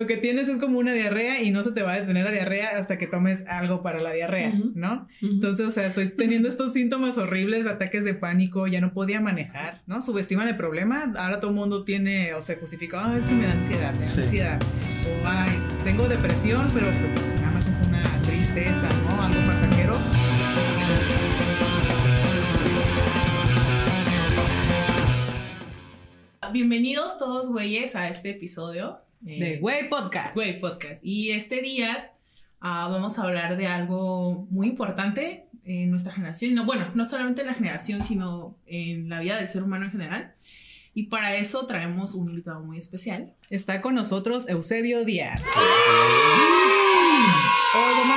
lo que tienes es como una diarrea y no se te va a detener la diarrea hasta que tomes algo para la diarrea, ¿no? Entonces, o sea, estoy teniendo estos síntomas horribles, ataques de pánico, ya no podía manejar, ¿no? Subestiman el problema, ahora todo el mundo tiene, o sea, justifica, ah, es que me da ansiedad, me da ansiedad, o ay, tengo depresión, pero pues nada más es una tristeza, ¿no? Algo pasajero. Bienvenidos todos, güeyes, a este episodio de Güey Podcast. Güey Podcast. Y este día ah, vamos a hablar de algo muy importante en nuestra generación. No, bueno, no solamente en la generación, sino en la vida del ser humano en general. Y para eso traemos un invitado muy especial. Está con nosotros Eusebio Díaz. Hoy vamos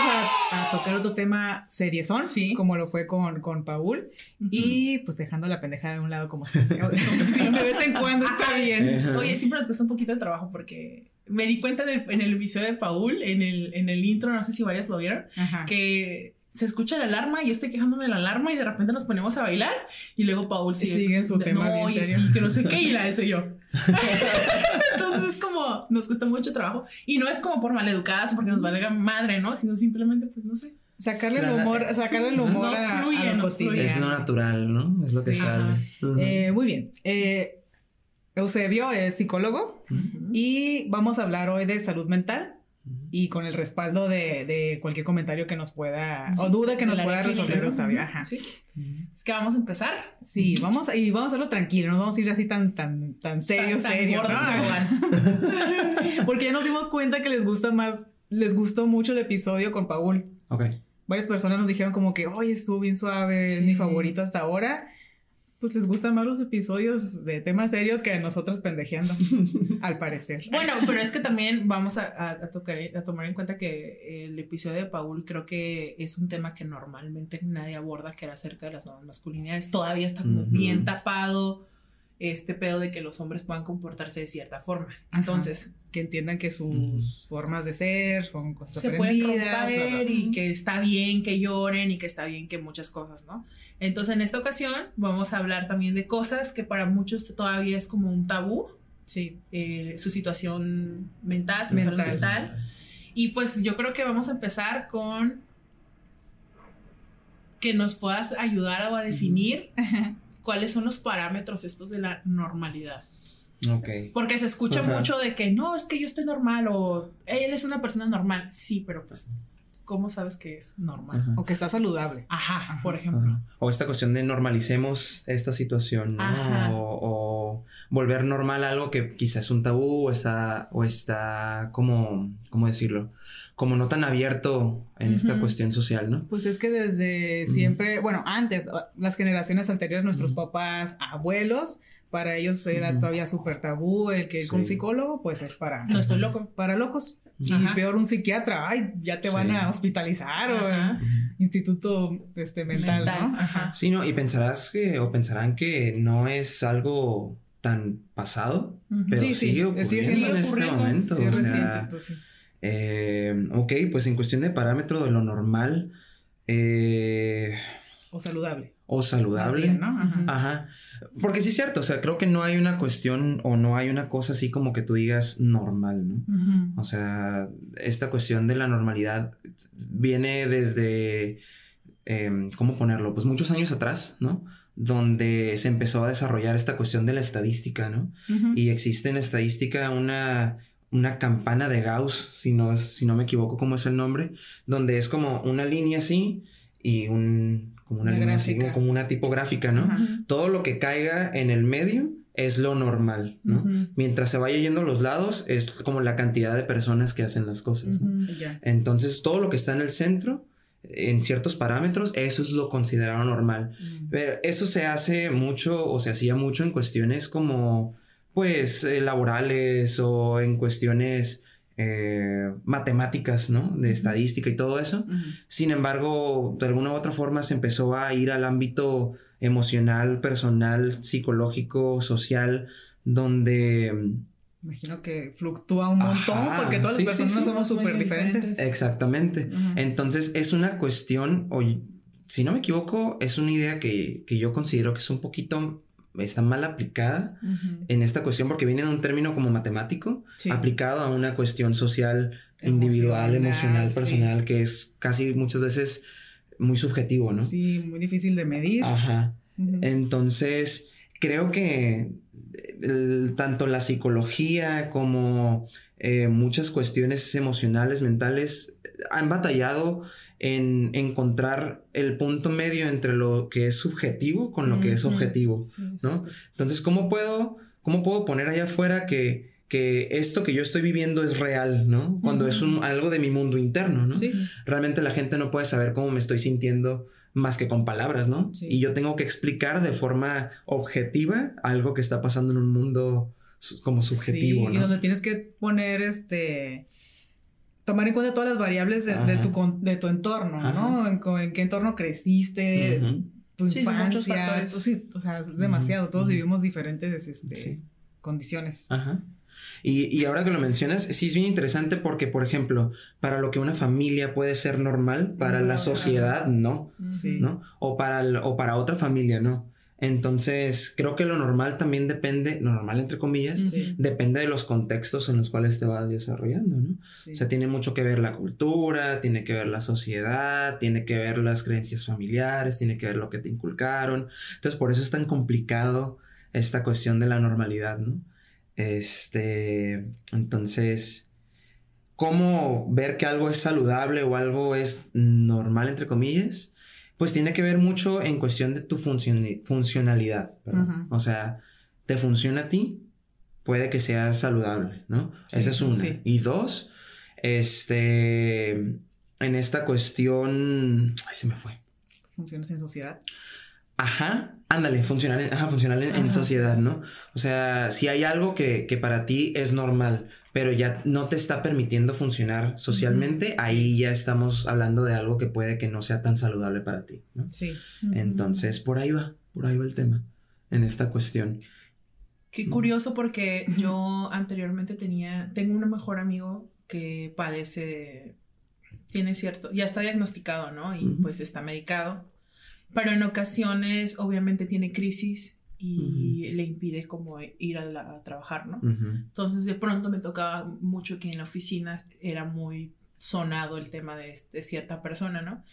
a, tocar otro tema seriezón, sí. como lo fue con, con Paul. Y pues dejando la pendejada de un lado como, siempre. de vez en cuando está bien. Oye, siempre nos cuesta un poquito de trabajo porque me di cuenta en el episodio de Paul, en el, en el intro, no sé si varios lo vieron, que se escucha la alarma y yo estoy quejándome de la alarma y de repente nos ponemos a bailar y luego Paul sigue, en su tema no, y sí, que no sé qué y la eso yo. Entonces es como nos cuesta mucho trabajo y no es como por maleducadas o porque nos valga madre, ¿no? Sino simplemente pues no sé. Sacarle el humor, sacarle el humor a, fluye, Es lo natural, ¿no? Es lo que sale. Eh, muy bien. Eh, Eusebio es psicólogo y vamos a hablar hoy de salud mental y con el respaldo de, de, cualquier comentario que nos pueda o duda que nos pueda resolver o saber. Ajá. ¿Sí? Es que vamos a empezar. Sí, vamos a, y vamos a hacerlo tranquilo, no vamos a ir así tan tan tan serio, serio. Porque ya nos dimos cuenta que les gusta más, les gustó mucho el episodio con Paul. Ok. Varias personas nos dijeron como que, oye, estuvo bien suave, es mi favorito hasta ahora pues les gustan más los episodios de temas serios que a nosotros pendejeando, al parecer. Bueno, pero es que también vamos a, tocar, a tomar en cuenta que el episodio de Paul creo que es un tema que normalmente nadie aborda, que era acerca de las nuevas masculinidades. Todavía está como bien tapado este pedo de que los hombres puedan comportarse de cierta forma. Entonces, que entiendan que sus formas de ser son cosas se aprendidas, y que está bien que lloren y que está bien que muchas cosas, ¿no? Entonces, en esta ocasión vamos a hablar también de cosas que para muchos todavía es como un tabú. Sí. Eh, su situación mental, mental. mental. Y pues yo creo que vamos a empezar con que nos puedas ayudar a definir cuáles son los parámetros estos de la normalidad. Ok. Porque se escucha mucho de que no, es que yo estoy normal o él es una persona normal. Sí, pero pues ¿cómo sabes que es normal? O que está saludable. Ajá, por ejemplo. O esta cuestión de normalicemos esta situación, ¿no? O, volver normal algo que quizás es un tabú o está, o está como, ¿cómo decirlo? Como no tan abierto en esta cuestión social, ¿no? Pues es que desde siempre, bueno, antes, las generaciones anteriores, nuestros papás, abuelos, para ellos era todavía súper tabú el que ir con un psicólogo, pues es para... No estoy loco. Para locos. Y peor un psiquiatra, ay, ya te van a hospitalizar o instituto este, mental, ¿no? Sí, no, y pensarás que, o pensarán que no es algo tan pasado, pero sí, sigue ocurriendo en este momento. o sea, eh, ok, pues en cuestión de parámetro de lo normal. Eh, o saludable. O saludable. ¿no? Ajá. Porque sí es cierto, o sea, creo que no hay una cuestión o no hay una cosa así como que tú digas normal, ¿no? O sea, esta cuestión de la normalidad viene desde, em, ¿cómo ponerlo? Pues muchos años atrás, ¿no? Donde se empezó a desarrollar esta cuestión de la estadística, ¿no? Y existe en estadística una, una campana de Gauss, si no, si no me equivoco cómo es el nombre, donde es como una línea así y un, como una, línea así, como una tipográfica, ¿no? Todo lo que caiga en el medio es lo normal, ¿no? Mientras se vaya yendo a los lados es como la cantidad de personas que hacen las cosas, ¿no? Entonces, todo lo que está en el centro, en ciertos parámetros, eso es lo considerado normal. Pero eso se hace mucho o se hacía mucho en cuestiones como, pues, eh, laborales o en cuestiones eh, matemáticas, ¿no? De estadística y todo eso. Sin embargo, de alguna u otra forma se empezó a ir al ámbito emocional, personal, psicológico, social, donde... Mm, Imagino que fluctúa un montón porque todas las personas somos súper diferentes. Exactamente. Entonces es una cuestión, o si no me equivoco, es una idea que, que yo considero que es un poquito está mal aplicada en esta cuestión porque viene de un término como matemático aplicado a una cuestión social, individual, emocional, personal, que es casi muchas veces muy subjetivo, ¿no? Sí, muy difícil de medir. Ajá. Entonces, creo que tanto la psicología como eh, muchas cuestiones emocionales, mentales, han batallado en encontrar el punto medio entre lo que es subjetivo con lo que es objetivo, ¿no? Entonces, ¿cómo puedo, cómo puedo poner allá afuera que, que esto que yo estoy viviendo es real, ¿no? Cuando es un, algo de mi mundo interno, ¿no? Realmente la gente no puede saber cómo me estoy sintiendo más que con palabras, ¿no? Y yo tengo que explicar de forma objetiva algo que está pasando en un mundo como subjetivo, ¿no? Y donde tienes que poner este tomar en cuenta todas las variables de, tu, de tu entorno, ¿no? En, qué entorno creciste, tu infancia, sí, o sea, es demasiado, todos vivimos diferentes este, condiciones. Ajá. Y, y, ahora que lo mencionas, sí es bien interesante porque, por ejemplo, para lo que una familia puede ser normal, para la sociedad no, ¿no? O para, o para otra familia no. Entonces, creo que lo normal también depende, normal entre comillas, depende de los contextos en los cuales te vas desarrollando, ¿no? O sea, tiene mucho que ver la cultura, tiene que ver la sociedad, tiene que ver las creencias familiares, tiene que ver lo que te inculcaron. Entonces, por eso es tan complicado esta cuestión de la normalidad, ¿no? Este, entonces, ¿cómo ver que algo es saludable o algo es normal, entre comillas? Pues tiene que ver mucho en cuestión de tu funcionalidad. O sea, ¿te funciona a ti? Puede que sea saludable, ¿no? Esa es una. Y dos, este, en esta cuestión, ay, se me fue. ¿Funcionas en sociedad? Ajá, ándale, funcionar, en, ajá, funcionar en, sociedad, ¿no? O sea, si hay algo que, para ti es normal, pero ya no te está permitiendo funcionar socialmente, ahí ya estamos hablando de algo que puede que no sea tan saludable para ti, ¿no? Sí. Entonces, por ahí va, por ahí va el tema en esta cuestión. Qué curioso porque yo anteriormente tenía, tengo un mejor amigo que padece, tiene cierto, ya está diagnosticado, ¿no? Y pues está medicado pero en ocasiones obviamente tiene crisis y le impide como ir a, trabajar, ¿no? Entonces de pronto me tocaba mucho que en la oficina era muy sonado el tema de, cierta persona, ¿no?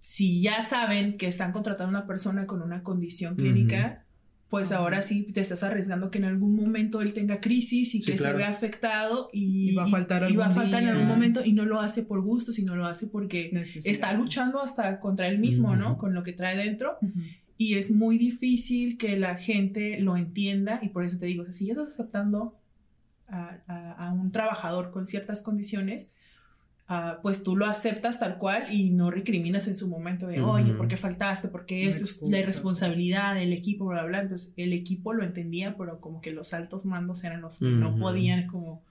Si ya saben que están contratando a una persona con una condición clínica, pues ahora sí te estás arriesgando que en algún momento él tenga crisis y que se vea afectado y, va a faltar, y va a faltar en algún momento y no lo hace por gusto, sino lo hace porque está luchando hasta contra él mismo, ¿no? Con lo que trae dentro. Y es muy difícil que la gente lo entienda y por eso te digo, si ya estás aceptando a un trabajador con ciertas condiciones, Ah, pues tú lo aceptas tal cual y no recriminas en su momento de, oye, ¿por qué faltaste? Porque eso es la irresponsabilidad del equipo, bla, bla, Entonces el equipo lo entendía, pero como que los altos mandos eran los que no podían como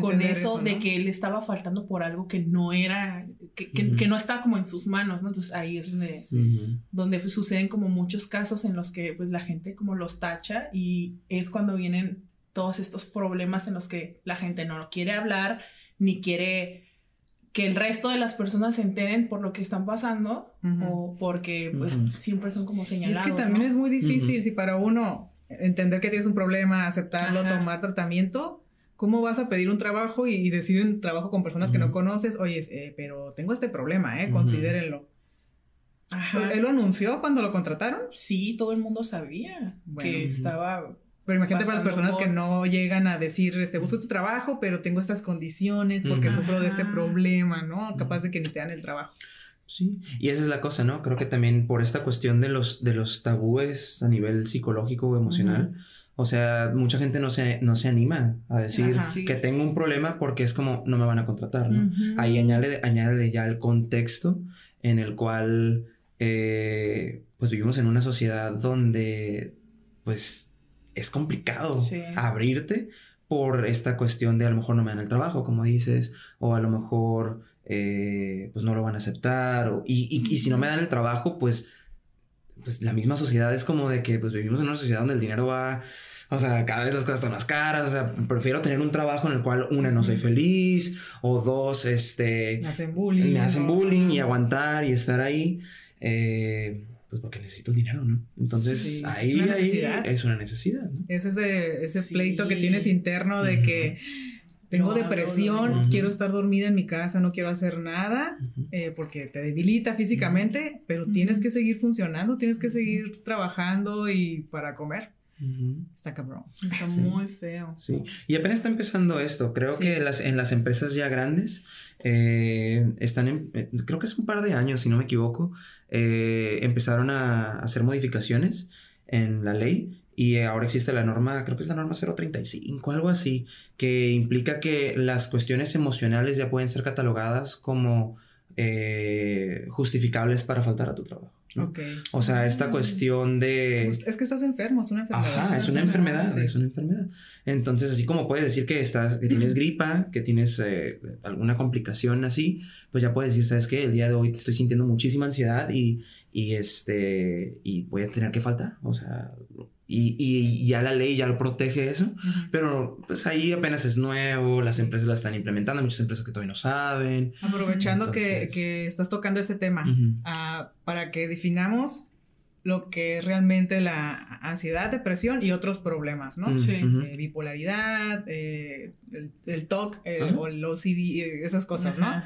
con eso, de que él estaba faltando por algo que no era, que, que, no estaba como en sus manos, ¿no? Entonces ahí es donde, donde pues, suceden como muchos casos en los que pues la gente como los tacha y es cuando vienen todos estos problemas en los que la gente no quiere hablar ni quiere que el resto de las personas se enteren por lo que están pasando o porque pues siempre son como señalados. Y es que también es muy difícil si para uno entender que tienes un problema, aceptarlo, tomar tratamiento, ¿cómo vas a pedir un trabajo y, decir un trabajo con personas que no conoces? Oye, eh, pero tengo este problema, ¿eh? Considérenlo. Ajá. ¿Él lo anunció cuando lo contrataron? Sí, todo el mundo sabía que estaba pero imagínate para las personas que no llegan a decir, este, busco tu trabajo, pero tengo estas condiciones porque sufro de este problema, ¿no? Capaz de que ni te dan el trabajo. Sí, y esa es la cosa, ¿no? Creo que también por esta cuestión de los, de los tabúes a nivel psicológico o emocional, o sea, mucha gente no se, no se anima a decir que tengo un problema porque es como no me van a contratar, ¿no? Ahí añade, añade ya el contexto en el cual, eh, pues vivimos en una sociedad donde, pues, es complicado abrirte por esta cuestión de a lo mejor no me dan el trabajo, como dices, o a lo mejor eh, pues no lo van a aceptar, y, y, si no me dan el trabajo, pues, pues la misma sociedad es como de que pues vivimos en una sociedad donde el dinero va, o sea, cada vez las cosas están más caras, o sea, prefiero tener un trabajo en el cual una no soy feliz, o dos, este... Me hacen bullying. Me hacen bullying y aguantar y estar ahí. Eh, pues porque necesito el dinero, ¿no? Entonces ahí, es una necesidad. es una necesidad. ¿no? Es ese, ese pleito que tienes interno de que tengo depresión, quiero estar dormida en mi casa, no quiero hacer nada, eh, porque te debilita físicamente, pero tienes que seguir funcionando, tienes que seguir trabajando y para comer. Está cabrón. Está muy feo. Sí. Y apenas está empezando esto. Creo que las, en las empresas ya grandes eh, están en, eh, creo que es un par de años, si no me equivoco, empezaron a hacer modificaciones en la ley y ahora existe la norma, creo que es la norma 035, algo así, que implica que las cuestiones emocionales ya pueden ser catalogadas como eh, justificables para faltar a tu trabajo. O sea, esta mm. cuestión de... Es que estás enfermo, es una enfermedad. Ajá, es una enfermedad, es una enfermedad. Entonces, así como puedes decir que, estás, que tienes gripa, que tienes eh, alguna complicación así, pues ya puedes decir, ¿sabes qué? El día de hoy estoy sintiendo muchísima ansiedad y, y, este, y voy a tener que faltar. O sea, y, y, ya la ley ya lo protege eso, pero pues ahí apenas es nuevo, las empresas la están implementando, muchas empresas que todavía no saben. Aprovechando que, que, estás tocando ese tema, uh, para que definamos lo que es realmente la ansiedad, depresión y otros problemas, ¿no? Sí. Eh, bipolaridad, eh, el, el, TOC eh, o el OCD, esas cosas, ¿no?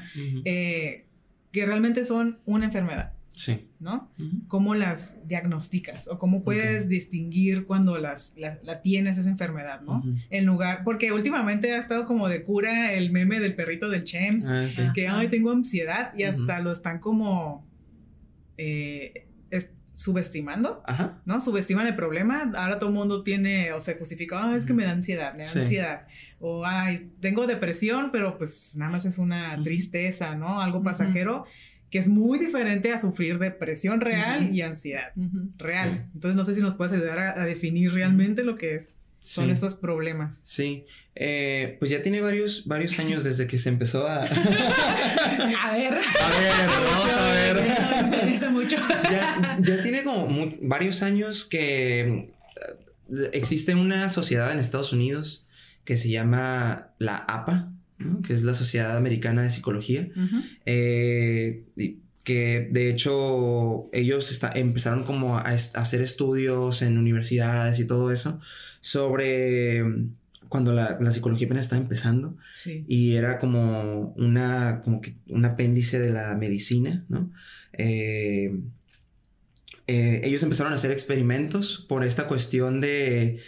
que realmente son una enfermedad. Sí. ¿No? ¿Cómo las diagnosticas o cómo puedes distinguir cuando las, la, tienes esa enfermedad, ¿no? En lugar, porque últimamente ha estado como de cura el meme del perrito del Chems, ah, que, ay, tengo ansiedad y hasta lo están como eh, subestimando, ¿no? Subestiman el problema. Ahora todo el mundo tiene, o se justifica, ah, es que me da ansiedad, me da ansiedad. O, ay, tengo depresión, pero pues nada más es una tristeza, ¿no? Algo pasajero que es muy diferente a sufrir depresión real y ansiedad real. Entonces no sé si nos puedes ayudar a, definir realmente lo que es. Son esos problemas. Sí, eh, pues ya tiene varios, varios años desde que se empezó a... a ver. A ver, vamos a ver. Me interesa mucho. ya, ya tiene como varios años que eh, existe una sociedad en Estados Unidos que se llama la APA, que es la Sociedad Americana de Psicología, eh, que de hecho ellos empezaron como a, hacer estudios en universidades y todo eso sobre mm, cuando la, psicología apenas estaba empezando y era como una como que un apéndice de la medicina, ¿no? Eh, eh, ellos empezaron a hacer experimentos por esta cuestión de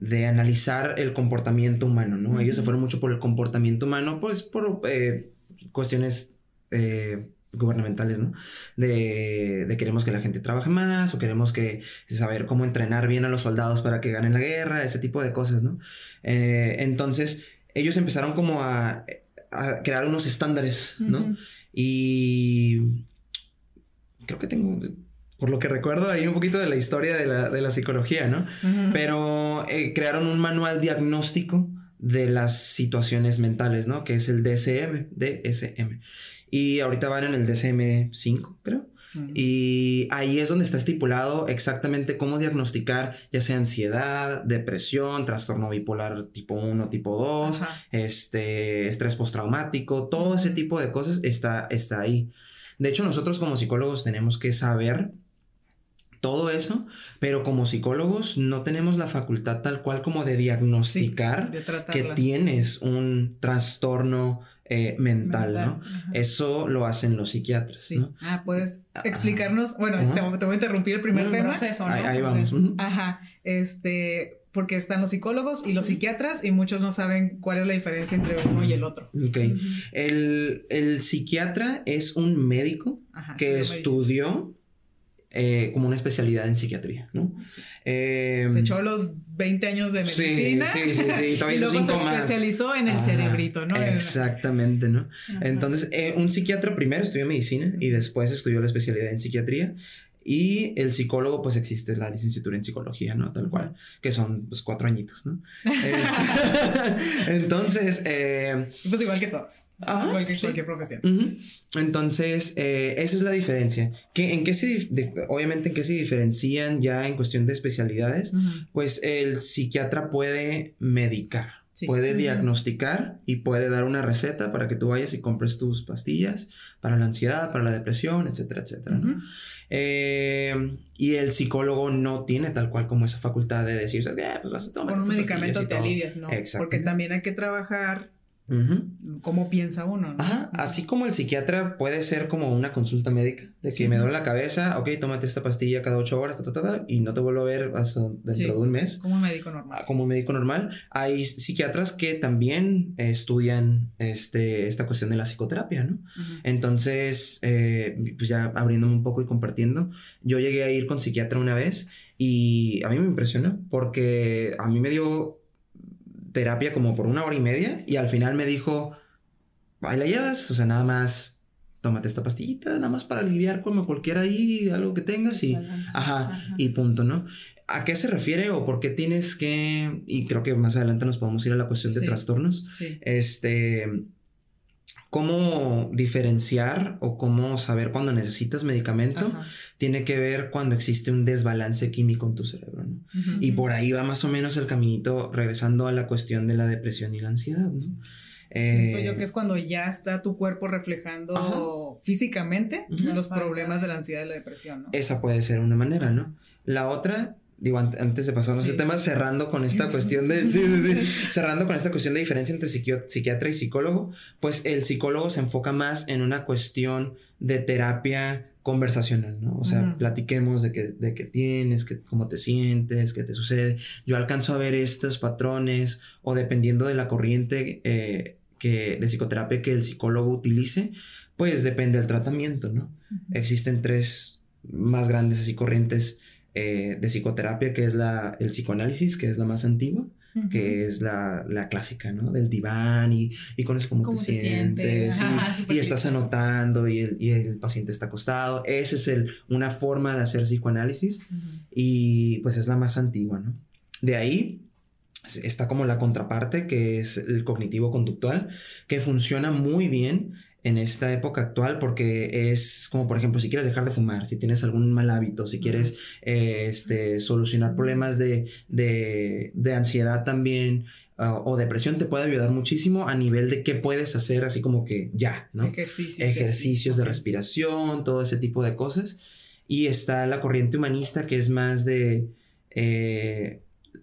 de analizar el comportamiento humano, ¿no? Ellos se fueron mucho por el comportamiento humano, pues por eh, cuestiones eh, gubernamentales, ¿no? De, de, queremos que la gente trabaje más o queremos que saber cómo entrenar bien a los soldados para que ganen la guerra, ese tipo de cosas, ¿no? Eh, entonces, ellos empezaron como a, a crear unos estándares, ¿no? Y creo que tengo por lo que recuerdo, hay un poquito de la historia de la, psicología, ¿no? Pero eh, crearon un manual diagnóstico de las situaciones mentales, ¿no? Que es el DSM, DSM. Y ahorita van en el DSM 5, creo. Y ahí es donde está estipulado exactamente cómo diagnosticar ya sea ansiedad, depresión, trastorno bipolar tipo 1, tipo 2, este, estrés postraumático, todo ese tipo de cosas está, está ahí. De hecho, nosotros como psicólogos tenemos que saber todo eso, pero como psicólogos no tenemos la facultad tal cual como de diagnosticar que tienes un trastorno eh, mental, ¿no? Eso lo hacen los psiquiatras. Sí. Ah, puedes explicarnos, bueno, te, voy a interrumpir el primer tema. Proceso, ¿no? Ahí, vamos. Ajá, este, porque están los psicólogos y los psiquiatras y muchos no saben cuál es la diferencia entre uno y el otro. Ok. el, el, psiquiatra es un médico que estudió eh, como una especialidad en psiquiatría, ¿no? se echó los 20 años de medicina. Sí, sí, sí, sí. Todavía y luego se especializó en el cerebrito, ¿no? Exactamente, ¿no? Entonces, eh, un psiquiatra primero estudió medicina y después estudió la especialidad en psiquiatría. Y el psicólogo, pues existe la licenciatura en psicología, ¿no? Tal cual, que son pues cuatro añitos, ¿no? Entonces... Eh, pues igual que todos. igual que cualquier profesión. Entonces, eh, esa es la diferencia. ¿Qué, en qué se, obviamente, en qué se diferencian ya en cuestión de especialidades? Pues el psiquiatra puede medicar. Puede diagnosticar y puede dar una receta para que tú vayas y compres tus pastillas para la ansiedad, para la depresión, etcétera, etcétera. Eh, y el psicólogo no tiene tal cual como esa facultad de decir, eh, pues vas a tomar Con un medicamento te alivias, ¿no? Porque también hay que trabajar cómo piensa uno. ¿no? Ajá, así como el psiquiatra puede ser como una consulta médica, de que me duele la cabeza, ok, tómate esta pastilla cada ocho horas, y no te vuelvo a ver hasta dentro de un mes. Como un médico normal. Ah, como un médico normal. Hay psiquiatras que también estudian este, esta cuestión de la psicoterapia, ¿no? Entonces, eh, pues ya abriéndome un poco y compartiendo, yo llegué a ir con psiquiatra una vez y a mí me impresionó porque a mí me dio terapia como por una hora y media y al final me dijo, ahí la llevas, o sea, nada más tómate esta pastillita, nada más para aliviar como cualquiera ahí, algo que tengas y, ajá, y punto, ¿no? ¿A qué se refiere o por qué tienes que, y creo que más adelante nos podemos ir a la cuestión de trastornos, este, cómo diferenciar o cómo saber cuando necesitas medicamento tiene que ver cuando existe un desbalance químico en tu cerebro, ¿no? Y por ahí va más o menos el caminito regresando a la cuestión de la depresión y la ansiedad, ¿no? Siento yo que es cuando ya está tu cuerpo reflejando físicamente los problemas de la ansiedad y la depresión, ¿no? Esa puede ser una manera, ¿no? La otra digo, antes de pasar a ese tema, cerrando con esta cuestión de, sí, sí, sí, cerrando con esta cuestión de diferencia entre psiquiatra y psicólogo, pues el psicólogo se enfoca más en una cuestión de terapia conversacional, ¿no? O sea, platiquemos de qué de que tienes, que, cómo te sientes, qué te sucede. Yo alcanzo a ver estos patrones o dependiendo de la corriente eh, que, de psicoterapia que el psicólogo utilice, pues depende del tratamiento, ¿no? Existen tres más grandes así corrientes eh, de psicoterapia, que es la, el psicoanálisis, que es la más antigua, que es la, la, clásica, ¿no? Del diván y, y con eso cómo, te, sientes, y, estás anotando y el, y el, paciente está acostado. Esa es el, una forma de hacer psicoanálisis y pues es la más antigua, ¿no? De ahí está como la contraparte, que es el cognitivo conductual, que funciona muy bien en esta época actual porque es como por ejemplo si quieres dejar de fumar, si tienes algún mal hábito, si quieres eh, este, solucionar problemas de, de, de ansiedad también uh, o depresión te puede ayudar muchísimo a nivel de qué puedes hacer así como que ya, ¿no? Ejercicios. Ejercicios de respiración, todo ese tipo de cosas. Y está la corriente humanista que es más de... Eh,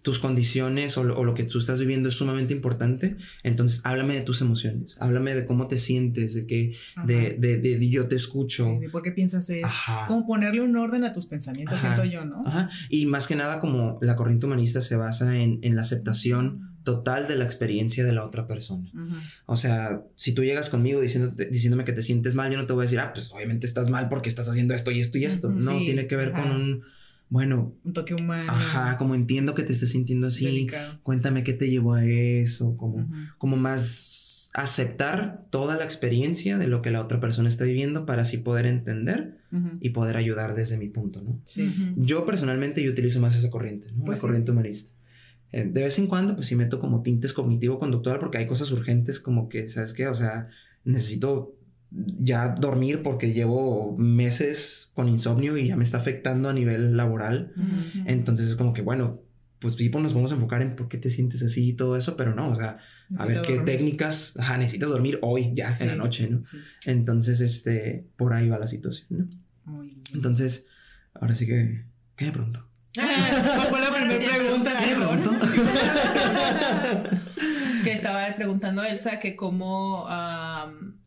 tus condiciones o lo, que tú estás viviendo es sumamente importante, entonces háblame de tus emociones, háblame de cómo te sientes, de que de, de, yo te escucho. Sí, de por qué piensas eso. Cómo ponerle un orden a tus pensamientos, siento yo, ¿no? Ajá. Y más que nada como la corriente humanista se basa en, en la aceptación total de la experiencia de la otra persona. O sea, si tú llegas conmigo diciéndome que te sientes mal, yo no te voy a decir, ah, pues obviamente estás mal porque estás haciendo esto y esto y esto. no, tiene que ver con un bueno. Un toque humano. Ajá, como entiendo que te estés sintiendo así. Cuéntame qué te llevó a eso, como, como más aceptar toda la experiencia de lo que la otra persona está viviendo para así poder entender y poder ayudar desde mi punto, ¿no? Sí. Yo personalmente yo utilizo más esa corriente, ¿no? Pues la corriente humanista. Eh, de vez en cuando, pues sí meto como tintes cognitivo-conductual porque hay cosas urgentes como que, ¿sabes qué? O sea, necesito ya dormir porque llevo meses con insomnio y ya me está afectando a nivel laboral. Entonces es como que, bueno, pues tipo nos vamos a enfocar en por qué te sientes así y todo eso, pero no, o sea, a ver qué técnicas, necesitas dormir hoy, ya, en la noche, ¿no? Entonces, este, por ahí va la situación, ¿no? Muy bien. Entonces, ahora sí que, ¿qué me pregunto? ¿Cuál fue la primera pregunta? ¿Qué me pregunto? que estaba preguntando Elsa que cómo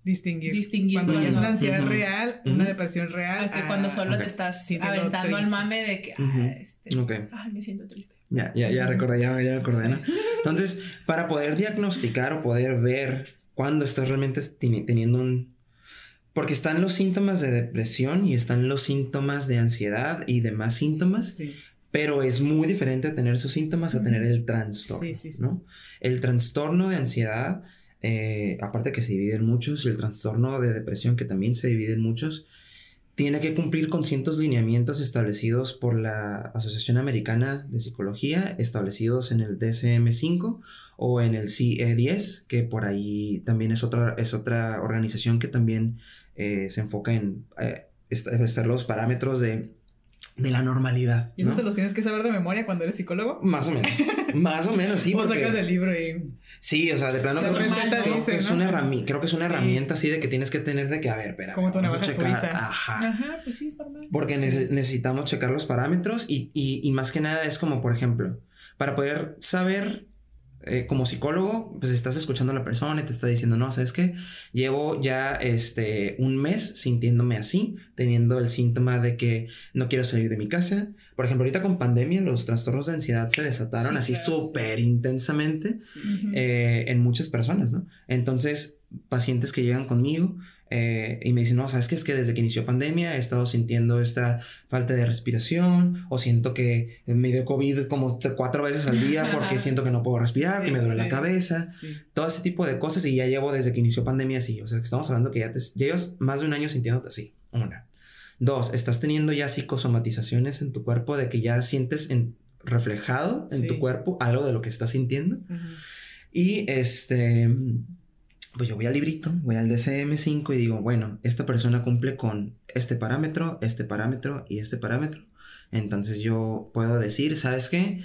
distinguir. distinguir. Cuando ya es una ansiedad real, una depresión real. que cuando solo te estás aventando al mame de que, ah, este, ay, me siento triste. Ya, ya, ya recordé, ya, ya me acordé, ¿no? Entonces, para poder diagnosticar o poder ver cuándo estás realmente teniendo un... Porque están los síntomas de depresión y están los síntomas de ansiedad y demás síntomas. Sí. Pero es muy diferente tener esos síntomas a tener el trastorno, sí, sí, ¿no? El trastorno de ansiedad, eh, aparte que se divide en muchos, y el trastorno de depresión, que también se divide en muchos, tiene que cumplir con cientos lineamientos establecidos por la Asociación Americana de Psicología, establecidos en el DSM-5 o en el CE-10, que por ahí también es otra, es otra organización que también eh, se enfoca en eh, establecer los parámetros de de la normalidad. ¿Y eso se los tienes que saber de memoria cuando eres psicólogo? Más o menos. Más o menos, sí. o sacas el libro y. Sí, o sea, de plano creo, que, es una herramienta, creo que es una herramienta así de que tienes que tener de que, a ver, espera. Como tu navaja checar. Ajá. Ajá, pues sí, es normal. Porque necesitamos checar los parámetros y, y, y más que nada es como, por ejemplo, para poder saber eh, como psicólogo, pues estás escuchando a la persona y te está diciendo, no, ¿sabes qué? Llevo ya este, un mes sintiéndome así, teniendo el síntoma de que no quiero salir de mi casa. Por ejemplo, ahorita con pandemia los trastornos de ansiedad se desataron así súper intensamente eh, en muchas personas, ¿no? Entonces, pacientes que llegan conmigo eh, y me dicen, no, ¿sabes qué? Es que desde que inició pandemia he estado sintiendo esta falta de respiración o siento que me dio COVID como cuatro veces al día porque siento que no puedo respirar, que me duele la cabeza, todo ese tipo de cosas y ya llevo desde que inició pandemia así, o sea, que estamos hablando que ya, te, llevas más de un año sintiéndote así, una. Dos, estás teniendo ya psicosomatizaciones en tu cuerpo de que ya sientes en, reflejado en tu cuerpo algo de lo que estás sintiendo. Y este pues yo voy al librito, voy al DCM5 y digo, bueno, esta persona cumple con este parámetro, este parámetro y este parámetro. Entonces yo puedo decir, ¿sabes qué?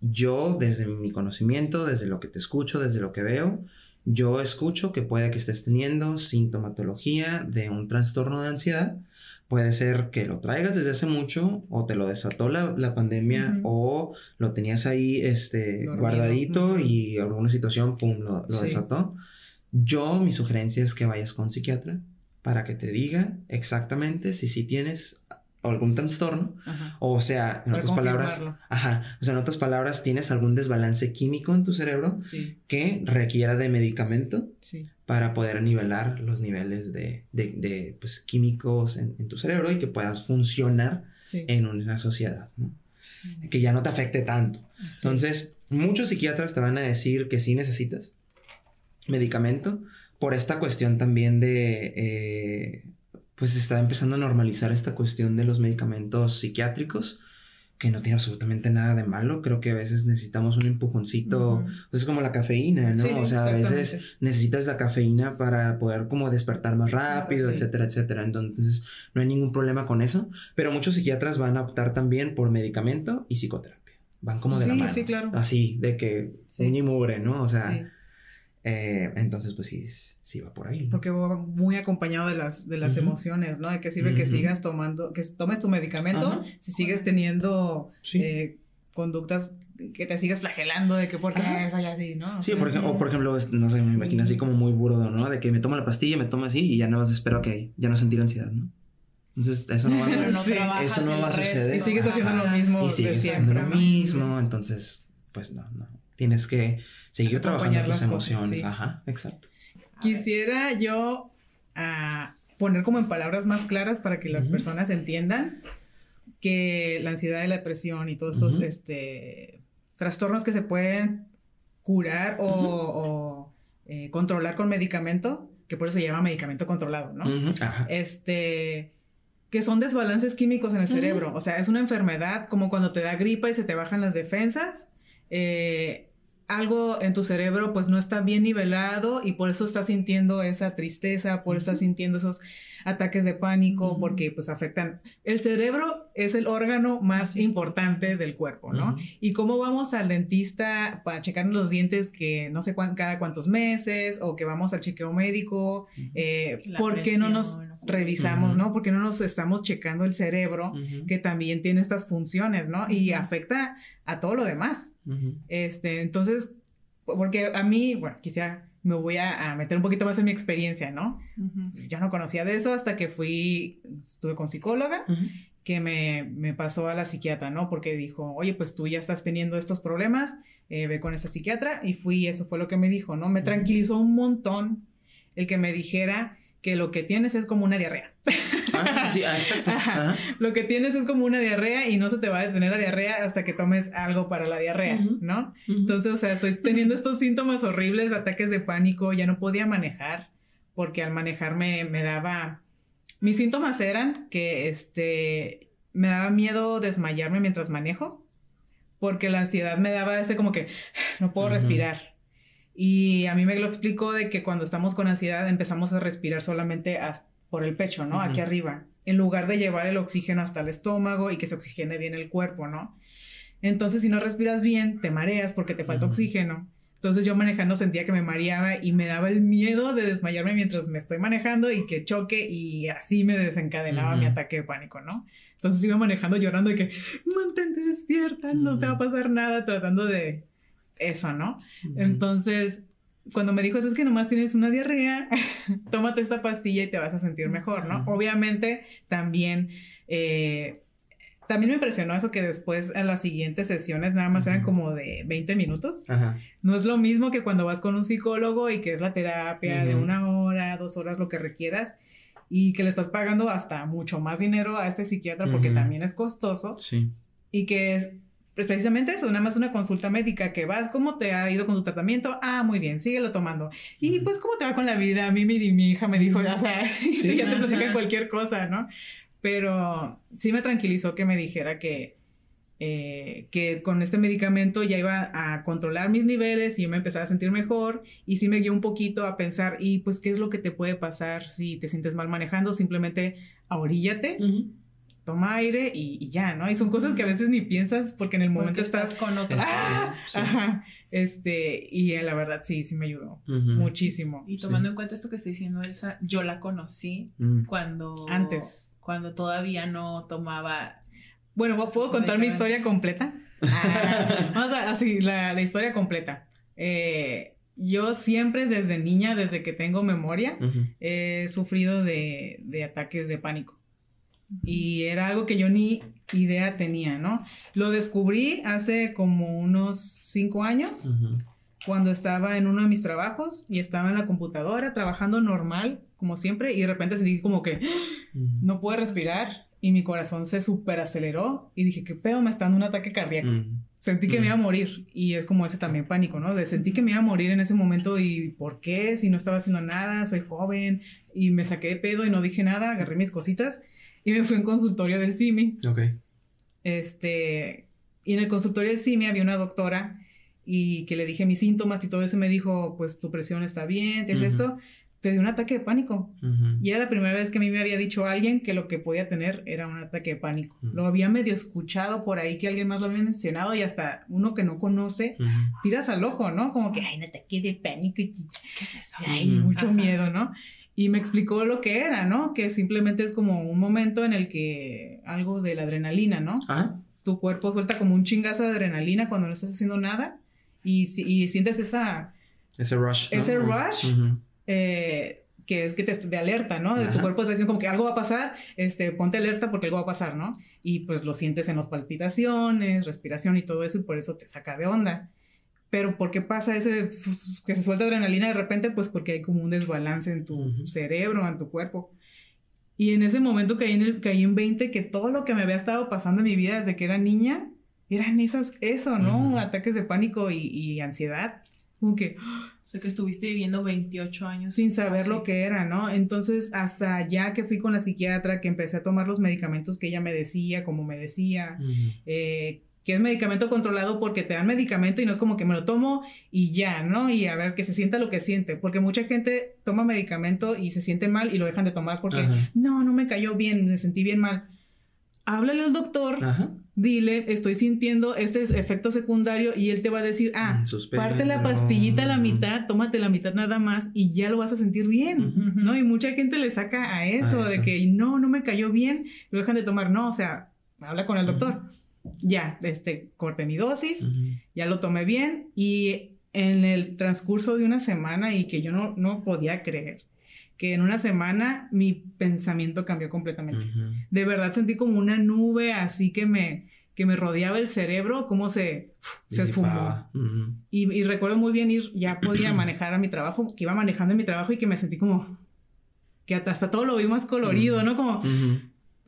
Yo desde mi conocimiento, desde lo que te escucho, desde lo que veo, yo escucho que puede que estés teniendo sintomatología de un trastorno de ansiedad. Puede ser que lo traigas desde hace mucho o te lo desató la, pandemia o lo tenías ahí este, guardadito y alguna situación, pum, lo, desató. Yo, mi sugerencia es que vayas con un psiquiatra para que te diga exactamente si sí tienes algún trastorno, o sea, en otras palabras, ajá, o sea, en otras palabras, tienes algún desbalance químico en tu cerebro que requiera de medicamento para poder nivelar los niveles de, de, pues, químicos en, tu cerebro y que puedas funcionar en una sociedad, ¿no? Que ya no te afecte tanto. Entonces, muchos psiquiatras te van a decir que sí necesitas, medicamento por esta cuestión también de, eh, pues está empezando a normalizar esta cuestión de los medicamentos psiquiátricos, que no tiene absolutamente nada de malo. Creo que a veces necesitamos un empujoncito, pues es como la cafeína, ¿no? o sea, a veces necesitas la cafeína para poder como despertar más rápido, etcétera, etcétera. Entonces, no hay ningún problema con eso, pero muchos psiquiatras van a optar también por medicamento y psicoterapia. Van como de la mano. Sí, claro. Así, de que uña y mugre, ¿no? O sea, eh, entonces, pues sí, sí va por ahí. Porque va muy acompañado de las, de las emociones, ¿no? De qué sirve que sigas tomando, que tomes tu medicamento si sigues teniendo eh, conductas que te sigas flagelando de que porque eso y así, ¿no? sí, por ejemplo, o por ejemplo, no sé, me imagino así como muy burdo, ¿no? De que me tomo la pastilla, me tomo así y ya no más espero que ya no sentir ansiedad, ¿no? Entonces, eso no va, a, eso no va a suceder. Y sigues haciendo lo mismo y sigues haciendo lo mismo, entonces, pues no, no. Tienes que seguir trabajando tus emociones. Ajá, exacto. Quisiera yo ah, poner como en palabras más claras para que las personas entiendan que la ansiedad y la depresión y todos esos este, trastornos que se pueden curar o, eh, controlar con medicamento, que por eso se llama medicamento controlado, ¿no? Este que son desbalances químicos en el cerebro. O sea, es una enfermedad como cuando te da gripa y se te bajan las defensas eh, algo en tu cerebro pues no está bien nivelado y por eso estás sintiendo esa tristeza, por eso estás sintiendo esos ataques de pánico, porque pues afectan. El cerebro es el órgano más importante del cuerpo, ¿no? Y cómo vamos al dentista para checar los dientes que no sé cada cuántos meses o que vamos al chequeo médico, eh, ¿por qué no nos revisamos, ¿no? Porque no nos estamos checando el cerebro que también tiene estas funciones, ¿no? Y afecta a todo lo demás. Este, entonces, porque a mí, bueno, quisiera, me voy a, meter un poquito más en mi experiencia, ¿no? Yo no conocía de eso hasta que fui, estuve con psicóloga, que me, me, pasó a la psiquiatra, ¿no? Porque dijo, oye, pues tú ya estás teniendo estos problemas, eh, ve con esa psiquiatra, y fui, eso fue lo que me dijo, ¿no? Me tranquilizó un montón el que me dijera que lo que tienes es como una diarrea. Ah, sí, ah. Lo que tienes es como una diarrea y no se te va a detener la diarrea hasta que tomes algo para la diarrea, ¿no? Entonces, o sea, estoy teniendo estos síntomas horribles, ataques de pánico, ya no podía manejar porque al manejar me, me daba... Mis síntomas eran que, este, me daba miedo desmayarme mientras manejo porque la ansiedad me daba ese como que no puedo respirar y a mí me lo explicó de que cuando estamos con ansiedad empezamos a respirar solamente por el pecho, ¿no? Aquí arriba, en lugar de llevar el oxígeno hasta el estómago y que se oxigene bien el cuerpo, ¿no? Entonces, si no respiras bien, te mareas porque te falta oxígeno. Entonces yo manejando sentía que me mareaba y me daba el miedo de desmayarme mientras me estoy manejando y que choque y así me desencadenaba mi ataque de pánico, ¿no? Entonces iba manejando llorando y que mantente despierta, no te va a pasar nada, tratando de eso, ¿no? Entonces, cuando me dijo eso es que nomás tienes una diarrea, tómate esta pastilla y te vas a sentir mejor, ¿no? Obviamente también... Eh, también me impresionó eso que después a las siguientes sesiones nada más eran como de 20 minutos. No es lo mismo que cuando vas con un psicólogo y que es la terapia de una hora, dos horas, lo que requieras, y que le estás pagando hasta mucho más dinero a este psiquiatra porque también es costoso. Sí. Y que es pues, precisamente eso, nada más una consulta médica que vas, ¿cómo te ha ido con tu tratamiento? Ah, muy bien, síguelo tomando. Y pues, ¿cómo te va con la vida? A mí mi, mi hija me dijo, o sea, ya te platica cualquier cosa, ¿no? Pero sí me tranquilizó que me dijera que, eh, que con este medicamento ya iba a controlar mis niveles y yo me empezaba a sentir mejor y sí me guió un poquito a pensar, y pues, ¿qué es lo que te puede pasar si te sientes mal manejando? Simplemente ahoríllate. Toma aire y, ya, ¿no? Y son cosas que a veces ni piensas porque en el momento estás, con otros. ¡Ah! Ajá. Este, y la verdad sí, sí me ayudó muchísimo. Y tomando en cuenta esto que está diciendo Elsa, yo la conocí mm. cuando. Antes cuando todavía no tomaba. Bueno, ¿puedo contar mi historia completa? Ah, vamos a, así, la, historia completa. Eh, yo siempre desde niña, desde que tengo memoria, he sufrido de, ataques de pánico. Y era algo que yo ni idea tenía, ¿no? Lo descubrí hace como unos cinco años, cuando estaba en uno de mis trabajos y estaba en la computadora trabajando normal como siempre, y de repente sentí como que no puedo respirar y mi corazón se super aceleró y dije, ¿qué pedo? Me está dando un ataque cardíaco. Sentí que me iba a morir y es como ese también pánico, ¿no? De sentí que me iba a morir en ese momento y ¿por qué? Si no estaba haciendo nada, soy joven y me saqué de pedo y no dije nada, agarré mis cositas y me fui a un consultorio del CIMI. Ok. Este, y en el consultorio del CIMI había una doctora y que le dije mis síntomas y todo eso me dijo, pues tu presión está bien, te esto te dio un ataque de pánico. Y era la primera vez que a mí me había dicho alguien que lo que podía tener era un ataque de pánico. Lo había medio escuchado por ahí que alguien más lo había mencionado y hasta uno que no conoce, tiras al ojo, ¿no? Como que, ay, un ataque de pánico. ¿Qué es eso? Ay, mucho miedo, ¿no? Y me explicó lo que era, ¿no? Que simplemente es como un momento en el que algo de la adrenalina, ¿no? Tu cuerpo suelta como un chingazo de adrenalina cuando no estás haciendo nada y, y sientes esa... Ese rush. Ese rush. Eh, que es que te de alerta, ¿no? De tu cuerpo está diciendo como que algo va a pasar, este, ponte alerta porque algo va a pasar, ¿no? Y pues lo sientes en las palpitaciones, respiración y todo eso y por eso te saca de onda. Pero ¿por qué pasa ese que se suelta adrenalina de repente? Pues porque hay como un desbalance en tu cerebro, en tu cuerpo. Y en ese momento caí en, el, caí en 20 que todo lo que me había estado pasando en mi vida desde que era niña eran esas, eso, ¿no? Ataques de pánico y, y ansiedad. Como que, o sea, que estuviste viviendo 28 años. Sin saber lo que era, ¿no? Entonces, hasta ya que fui con la psiquiatra, que empecé a tomar los medicamentos que ella me decía, como me decía, eh, que es medicamento controlado porque te dan medicamento y no es como que me lo tomo y ya, ¿no? Y a ver que se sienta lo que siente, porque mucha gente toma medicamento y se siente mal y lo dejan de tomar porque, no, no me cayó bien, me sentí bien mal. Háblale al doctor. Ajá dile, estoy sintiendo este efecto secundario y él te va a decir, ah, mm, parte la pastillita a la mitad, tómate la mitad nada más y ya lo vas a sentir bien, ¿no? Y mucha gente le saca a eso, de que no, no me cayó bien, lo dejan de tomar, no, o sea, habla con el doctor. Ya, este, corté mi dosis, ya lo tomé bien y en el transcurso de una semana y que yo no, no podía creer que en una semana mi pensamiento cambió completamente. De verdad sentí como una nube así que me, que me rodeaba el cerebro, como se, se esfumó. y, recuerdo muy bien ir, ya podía manejar a mi trabajo, que iba manejando en mi trabajo y que me sentí como que hasta todo lo vi más colorido, ¿no? Como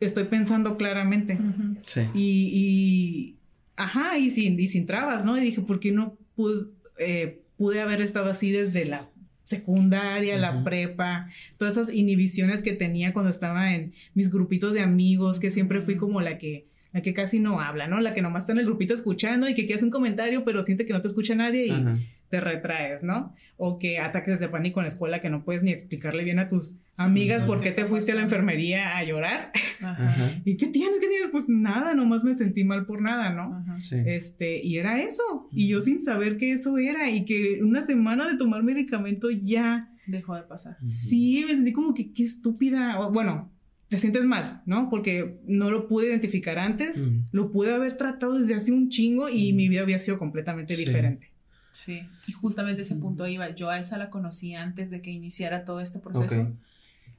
estoy pensando claramente. Sí. Y, y, ajá, y sin, y sin trabas, ¿no? Y dije, ¿por qué no pude, eh, pude haber estado así desde la secundaria, la prepa, todas esas inhibiciones que tenía cuando estaba en mis grupitos de amigos, que siempre fui como la que la que casi no habla, ¿no? La que nomás está en el grupito escuchando y que quiere hacer un comentario, pero siente que no te escucha nadie y te retraes, ¿no? O que ataques de pánico en la escuela que no puedes ni explicarle bien a tus amigas por qué te fuiste a la enfermería a llorar. Ajá. ¿Y qué tienes? ¿Qué tienes? Pues nada, nomás me sentí mal por nada, ¿no? Sí. Este, y era eso. Y yo sin saber que eso era y que una semana de tomar medicamento ya dejó de pasar. Sí, me sentí como que qué estúpida. bueno, te sientes mal, ¿no? Porque no lo pude identificar antes, lo pude haber tratado desde hace un chingo y mi vida había sido completamente diferente. Sí, y justamente ese punto iba. Yo a Elsa la conocí antes de que iniciara todo este proceso.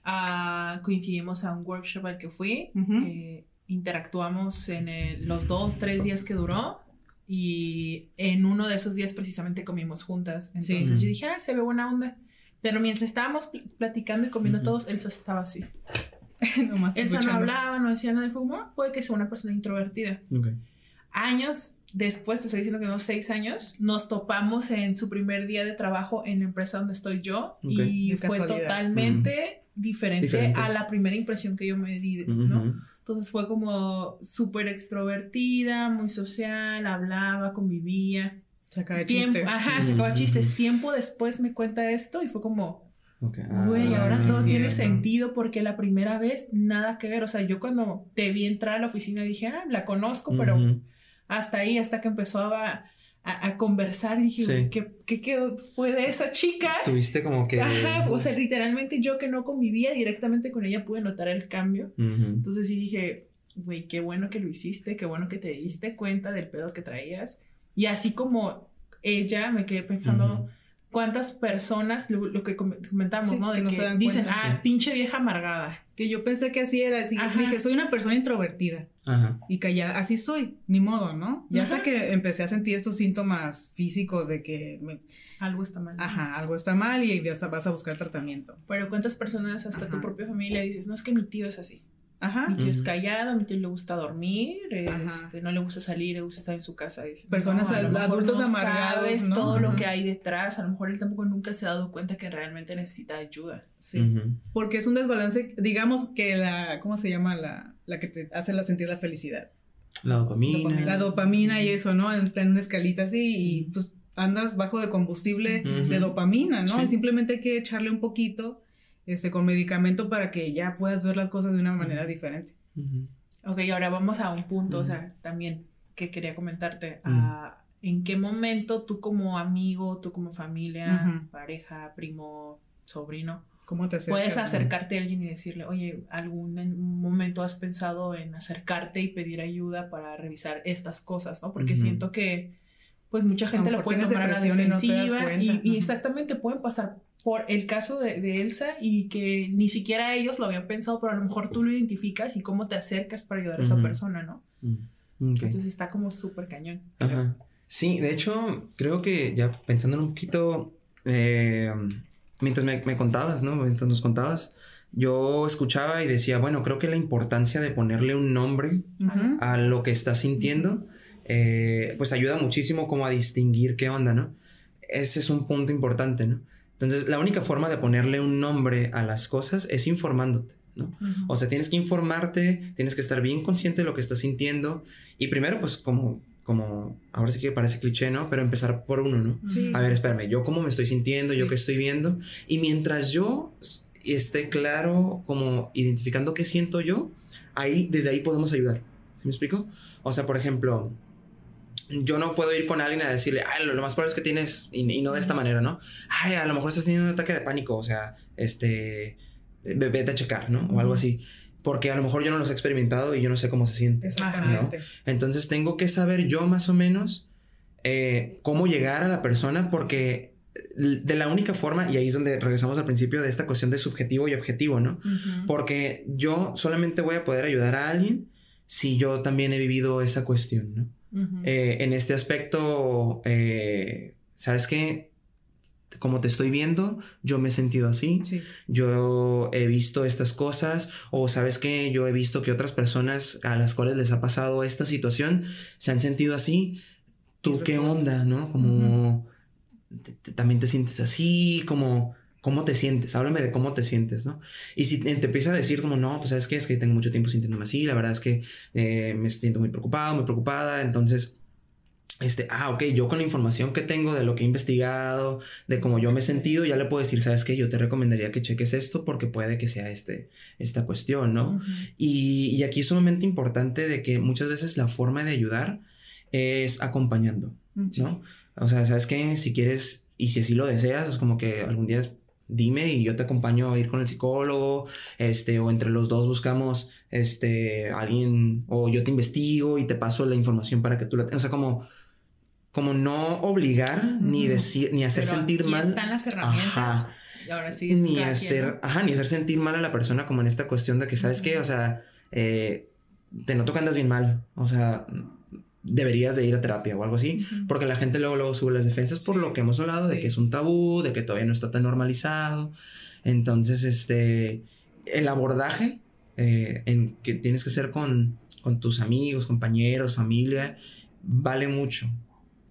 Ah, coincidimos a un workshop al que fui, eh, interactuamos en los dos, tres días que duró y en uno de esos días precisamente comimos juntas. Entonces yo dije, ah, se ve buena onda. Pero mientras estábamos platicando y comiendo todos, Elsa estaba así. Elsa no hablaba, no decía nada fue como, ah, puede que sea una persona introvertida. Años después, te estoy diciendo que unos seis años, nos topamos en su primer día de trabajo en la empresa donde estoy yo y fue totalmente diferente, a la primera impresión que yo me di, ¿no? Entonces fue como súper extrovertida, muy social, hablaba, convivía. Sacaba chistes. Ajá, sacaba chistes. Tiempo después me cuenta esto y fue como, güey, ahora ah, todo tiene sentido porque la primera vez nada que ver. O sea, yo cuando te vi entrar a la oficina dije, ah, la conozco, pero hasta ahí, hasta que empezó a, a, conversar, dije, ¿qué, ¿qué, fue de esa chica? Tuviste como que... Ajá, o sea, literalmente yo que no convivía directamente con ella pude notar el cambio. Entonces sí dije, güey, qué bueno que lo hiciste, qué bueno que te diste cuenta del pedo que traías. Y así como ella, me quedé pensando cuántas personas, lo, que comentamos, ¿no? De que, se dicen, ah, pinche vieja amargada. Que yo pensé que así era. Dije, soy una persona introvertida. Ajá. Y callada. Así soy, ni modo, ¿no? Y hasta que empecé a sentir estos síntomas físicos de que... Algo está mal. Ajá, algo está mal y vas a, vas a buscar tratamiento. Pero ¿cuántas personas, hasta tu propia familia, dices, no, es que mi tío es así? Ajá. Mi tío es callado, mi tío le gusta dormir, este, no le gusta salir, le gusta estar en su casa. Personas adultos amargados. Sabes todo lo que hay detrás. A lo mejor él tampoco nunca se ha dado cuenta que realmente necesita ayuda. Sí. Porque es un desbalance, digamos que la, ¿cómo se llama? La, la que te hace sentir la felicidad. La dopamina. La dopamina y eso, ¿no? Está en una escalita así y pues andas bajo de combustible de dopamina, ¿no? Y simplemente hay que echarle un poquito este, con medicamento para que ya puedas ver las cosas de una manera diferente. Ok, ahora vamos a un punto, o sea, también que quería comentarte. Ah, ¿En qué momento tú como amigo, tú como familia, pareja, primo, sobrino, ¿Cómo te puedes acercarte a alguien y decirle, oye, algún momento has pensado en acercarte y pedir ayuda para revisar estas cosas, ¿no? Porque siento que pues mucha gente lo puede tomar a la defensiva y, y, exactamente pueden pasar por el caso de, Elsa y que ni siquiera ellos lo habían pensado, pero a lo mejor tú lo identificas y cómo te acercas para ayudar a esa persona, ¿no? Mm, Entonces está como súper cañón. Ajá. Sí, de hecho, creo que ya pensando un poquito, eh, mientras me, contabas, ¿no? Mientras nos contabas, yo escuchaba y decía, bueno, creo que la importancia de ponerle un nombre a lo que estás sintiendo eh, pues ayuda muchísimo como a distinguir qué onda, ¿no? Ese es un punto importante, ¿no? Entonces, la única forma de ponerle un nombre a las cosas es informándote, ¿no? O sea, tienes que informarte, tienes que estar bien consciente de lo que estás sintiendo y primero, pues como como, ahora sí que parece cliché, ¿no? Pero empezar por uno, ¿no? A ver, espérame, yo cómo me estoy sintiendo, yo qué estoy viendo. Y mientras yo esté claro, como identificando qué siento yo, ahí, desde ahí podemos ayudar. ¿Sí me explico? O sea, por ejemplo, yo no puedo ir con alguien a decirle, ay, lo, más probable es que tienes, y, no de esta manera, ¿no? Ay, a lo mejor estás teniendo un ataque de pánico, o sea, este, vete a checar, ¿no? O algo así. Porque a lo mejor yo no los he experimentado y yo no sé cómo se siente. Exactamente. Entonces tengo que saber yo más o menos eh, cómo llegar a la persona porque de la única forma, y ahí es donde regresamos al principio de esta cuestión de subjetivo y objetivo, ¿no? Porque yo solamente voy a poder ayudar a alguien si yo también he vivido esa cuestión, ¿no? Eh, en este aspecto, eh, ¿sabes qué? Como te estoy viendo, yo me he sentido así. Yo he visto estas cosas. O sabes que yo he visto que otras personas a las cuales les ha pasado esta situación se han sentido así. ¿Tú qué onda? ¿No? Como también te sientes así, como ¿Cómo te sientes? Háblame de cómo te sientes, ¿no? Y si te empieza a decir como, no, pues sabes qué, es que tengo mucho tiempo sintiéndome así, la verdad es que eh, me siento muy preocupado, muy preocupada, entonces este, ah, ok, yo con la información que tengo de lo que he investigado, de cómo yo me he sentido, ya le puedo decir, sabes qué, yo te recomendaría que cheques esto porque puede que sea este, esta cuestión, ¿no? y, y, aquí es sumamente importante de que muchas veces la forma de ayudar es acompañando, ¿no? O sea, sabes qué, si quieres y si así lo deseas, es como que algún día dime y yo te acompaño a ir con el psicólogo, este, o entre los dos buscamos, este, alguien, o yo te investigo y te paso la información para que tú la tengas, o sea, como como no obligar ni decir ni hacer sentir mal. Están las herramientas. Y ahora sí ni hacer, ajá, ni hacer sentir mal a la persona como en esta cuestión de que sabes qué, o sea, eh, te noto que andas bien mal, o sea, deberías de ir a terapia o algo así, porque la gente luego luego sube las defensas por lo que hemos hablado de que es un tabú, de que todavía no está tan normalizado. Entonces, este el abordaje eh, en que tienes que hacer con, con tus amigos, compañeros, familia, vale mucho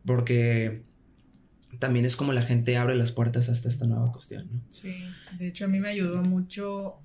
porque también es como la gente abre las puertas hasta esta nueva cuestión, ¿no? Sí, de hecho a mí me ayudó mucho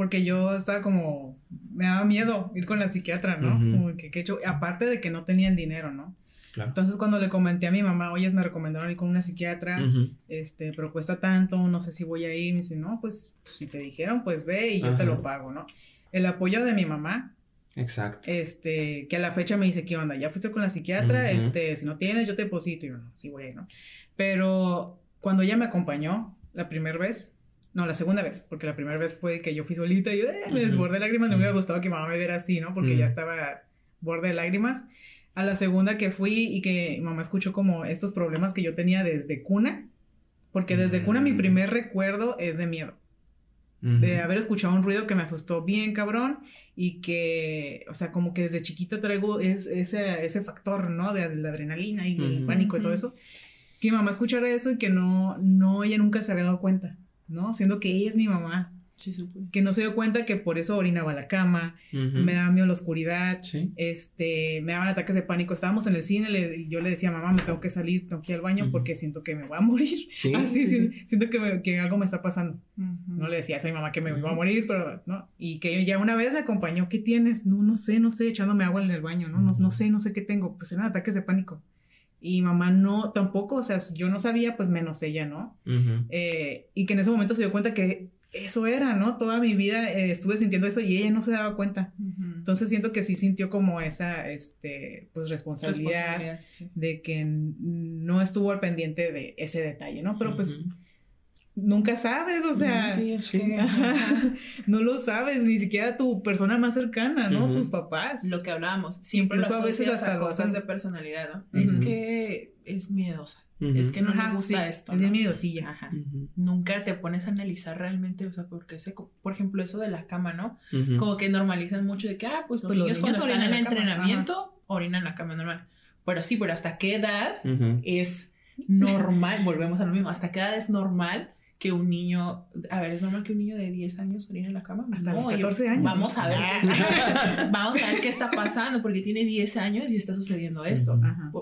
porque yo estaba como, me daba miedo ir con la psiquiatra, ¿no? Como que, que hecho, aparte de que no tenía el dinero, ¿no? Claro. Entonces cuando le comenté a mi mamá, oye, me recomendaron ir con una psiquiatra, este, pero cuesta tanto, no sé si voy a ir, me dice, no, pues, si te dijeron, pues ve y yo te lo pago, ¿no? El apoyo de mi mamá Exacto. Este, que a la fecha me dice, ¿qué onda? ¿Ya fuiste con la psiquiatra? Este, si no tienes, yo te deposito. Y yo, no, sí voy, ¿no? Pero cuando ella me acompañó la primera vez, no, la segunda vez, porque la primera vez fue que yo fui solita y yo eh, me desbordé de lágrimas, no me hubiera gustado que mamá me viera así, ¿no? Porque ya estaba borde de lágrimas. A la segunda que fui y que mamá escuchó como estos problemas que yo tenía desde cuna, porque desde cuna mi primer recuerdo es de miedo. De haber escuchado un ruido que me asustó bien cabrón y que, o sea, como que desde chiquita traigo ese, ese factor, ¿no? De, la adrenalina y el pánico y todo eso. Que mi mamá escuchara eso y que no, no, ella nunca se había dado cuenta, ¿no? Siendo que ella es mi mamá. Que no se dio cuenta que por eso orinaba la cama, me daba miedo la oscuridad, este, me daban ataques de pánico. Estábamos en el cine, yo le decía, mamá, me tengo que salir, tengo que ir al baño porque siento que me voy a morir. Así, siento que, que, algo me está pasando. No le decía a mi mamá que me iba a morir, pero no. Y que ya una vez me acompañó, ¿qué tienes? No, no sé, no sé, echándome agua en el baño, ¿no? No, no sé, no sé qué tengo. Pues eran ataques de pánico. Y mamá no, tampoco, o sea, yo no sabía, pues menos ella, ¿no? Eh, y que en ese momento se dio cuenta que eso era, ¿no? Toda mi vida eh, estuve sintiendo eso y ella no se daba cuenta. Entonces siento que sí sintió como esa, este, pues responsabilidad, de que no estuvo al pendiente de ese detalle, ¿no? Pero pues nunca sabes, o sea, sí, no lo sabes, ni siquiera tu persona más cercana, ¿no? Tus papás. Lo que hablábamos, siempre lo a veces hasta cosas de personalidad, ¿no? Es que es miedosa es que no me gusta esto. Es de miedosilla. Ajá. Nunca te pones a analizar realmente, o sea, porque ese, por ejemplo, eso de la cama, ¿no? Como que normalizan mucho de que, ah, pues los, pues niños, cuando orinan en entrenamiento, orinan en la cama normal. Pero sí, pero ¿hasta qué edad es normal? Volvemos a lo mismo, ¿hasta qué edad es normal que un niño, a ver, es normal que un niño de 10 años orine en la cama. Hasta los 14 años. Vamos a ver, qué, vamos a ver qué está pasando, porque tiene 10 años y está sucediendo esto.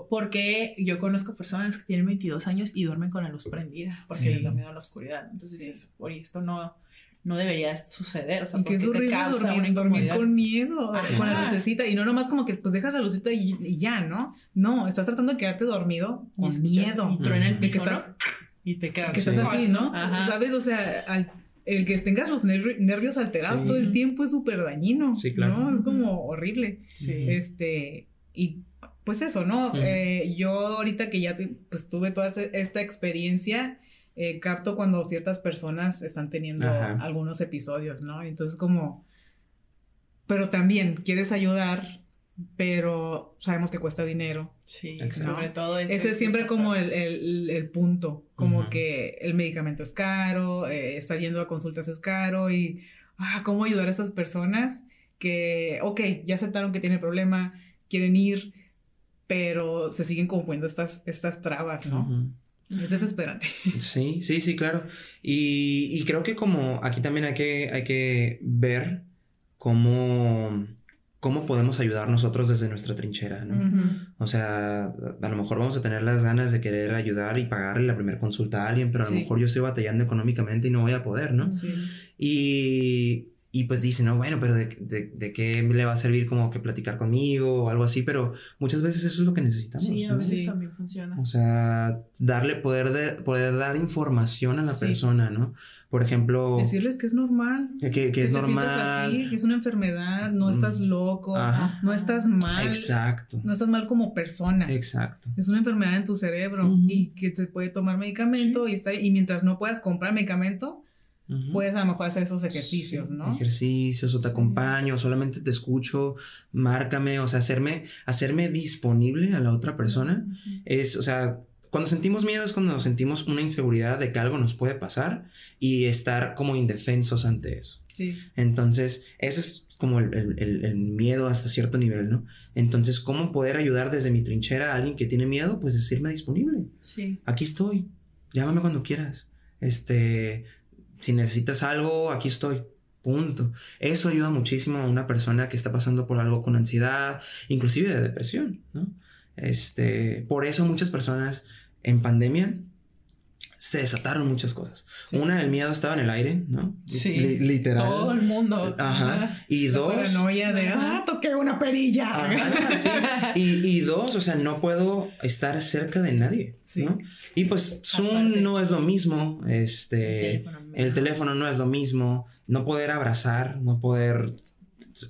Porque yo conozco personas que tienen 22 años y duermen con la luz prendida, porque les da miedo a la oscuridad. Entonces, oye, esto no, no debería suceder, o sea, porque es te causa dormir, dormir con miedo, con la lucecita, y no nomás como que pues dejas la lucecita y, ya, ¿no? No, estás tratando de quedarte dormido con miedo. Y truena el piso, que estás, y te quedas. Que estás así, ¿no? ¿Sabes? O sea, el que tengas los nervios alterados todo el tiempo es súper dañino. Sí, claro. ¿no? Es como horrible. Sí. Este, y pues eso, ¿no? Eh, yo ahorita que ya pues tuve toda esta experiencia, eh, capto cuando ciertas personas están teniendo algunos episodios, ¿no? Entonces como, pero también quieres ayudar, pero sabemos que cuesta dinero. Sí, sobre todo ese, es siempre como el, punto, como que el medicamento es caro, eh, estar yendo a consultas es caro y, ah, ¿cómo ayudar a esas personas que, ok, ya aceptaron que tienen problema, quieren ir, pero se siguen como poniendo estas, estas trabas, ¿no? Es desesperante. Sí, sí, sí, claro. Y, y creo que como aquí también hay que, hay que ver cómo cómo podemos ayudar nosotros desde nuestra trinchera, ¿no? O sea, a lo mejor vamos a tener las ganas de querer ayudar y pagarle la primera consulta a alguien, pero a lo mejor yo estoy batallando económicamente y no voy a poder, ¿no? Sí. Y, y pues dice, no, bueno, pero de, de, qué le va a servir como que platicar conmigo o algo así, pero muchas veces eso es lo que necesitamos. Sí, a veces también funciona. O sea, darle poder de poder dar información a la persona, ¿no? Por ejemplo... Decirles que es normal. Que, que, es normal. que es una enfermedad, no estás mm. loco, no estás mal. Exacto. No estás mal como persona. Exacto. Es una enfermedad en tu cerebro y que se puede tomar medicamento y está y mientras no puedas comprar medicamento, puedes a lo mejor hacer esos ejercicios, ¿no? Ejercicios, o te acompaño, solamente te escucho, márcame, o sea, hacerme, hacerme disponible a la otra persona. Es, o sea, cuando sentimos miedo es cuando sentimos una inseguridad de que algo nos puede pasar y estar como indefensos ante eso. Sí. Entonces, ese es como el, el, miedo hasta cierto nivel, ¿no? Entonces, ¿cómo poder ayudar desde mi trinchera a alguien que tiene miedo? Pues decirme disponible. Sí. Aquí estoy. Llámame cuando quieras. Este, si necesitas algo, aquí estoy. Punto. Eso ayuda muchísimo a una persona que está pasando por algo con ansiedad, inclusive de depresión, ¿no? Este, por eso muchas personas en pandemia se desataron muchas cosas. Una, el miedo estaba en el aire, ¿no? Sí. literal. Todo el mundo. Ajá. Y dos. paranoia de, ah, toqué una perilla. y, dos, o sea, no puedo estar cerca de nadie. Sí. ¿no? Y pues Zoom no es lo mismo. Este. El teléfono, no es lo mismo. No poder abrazar, no poder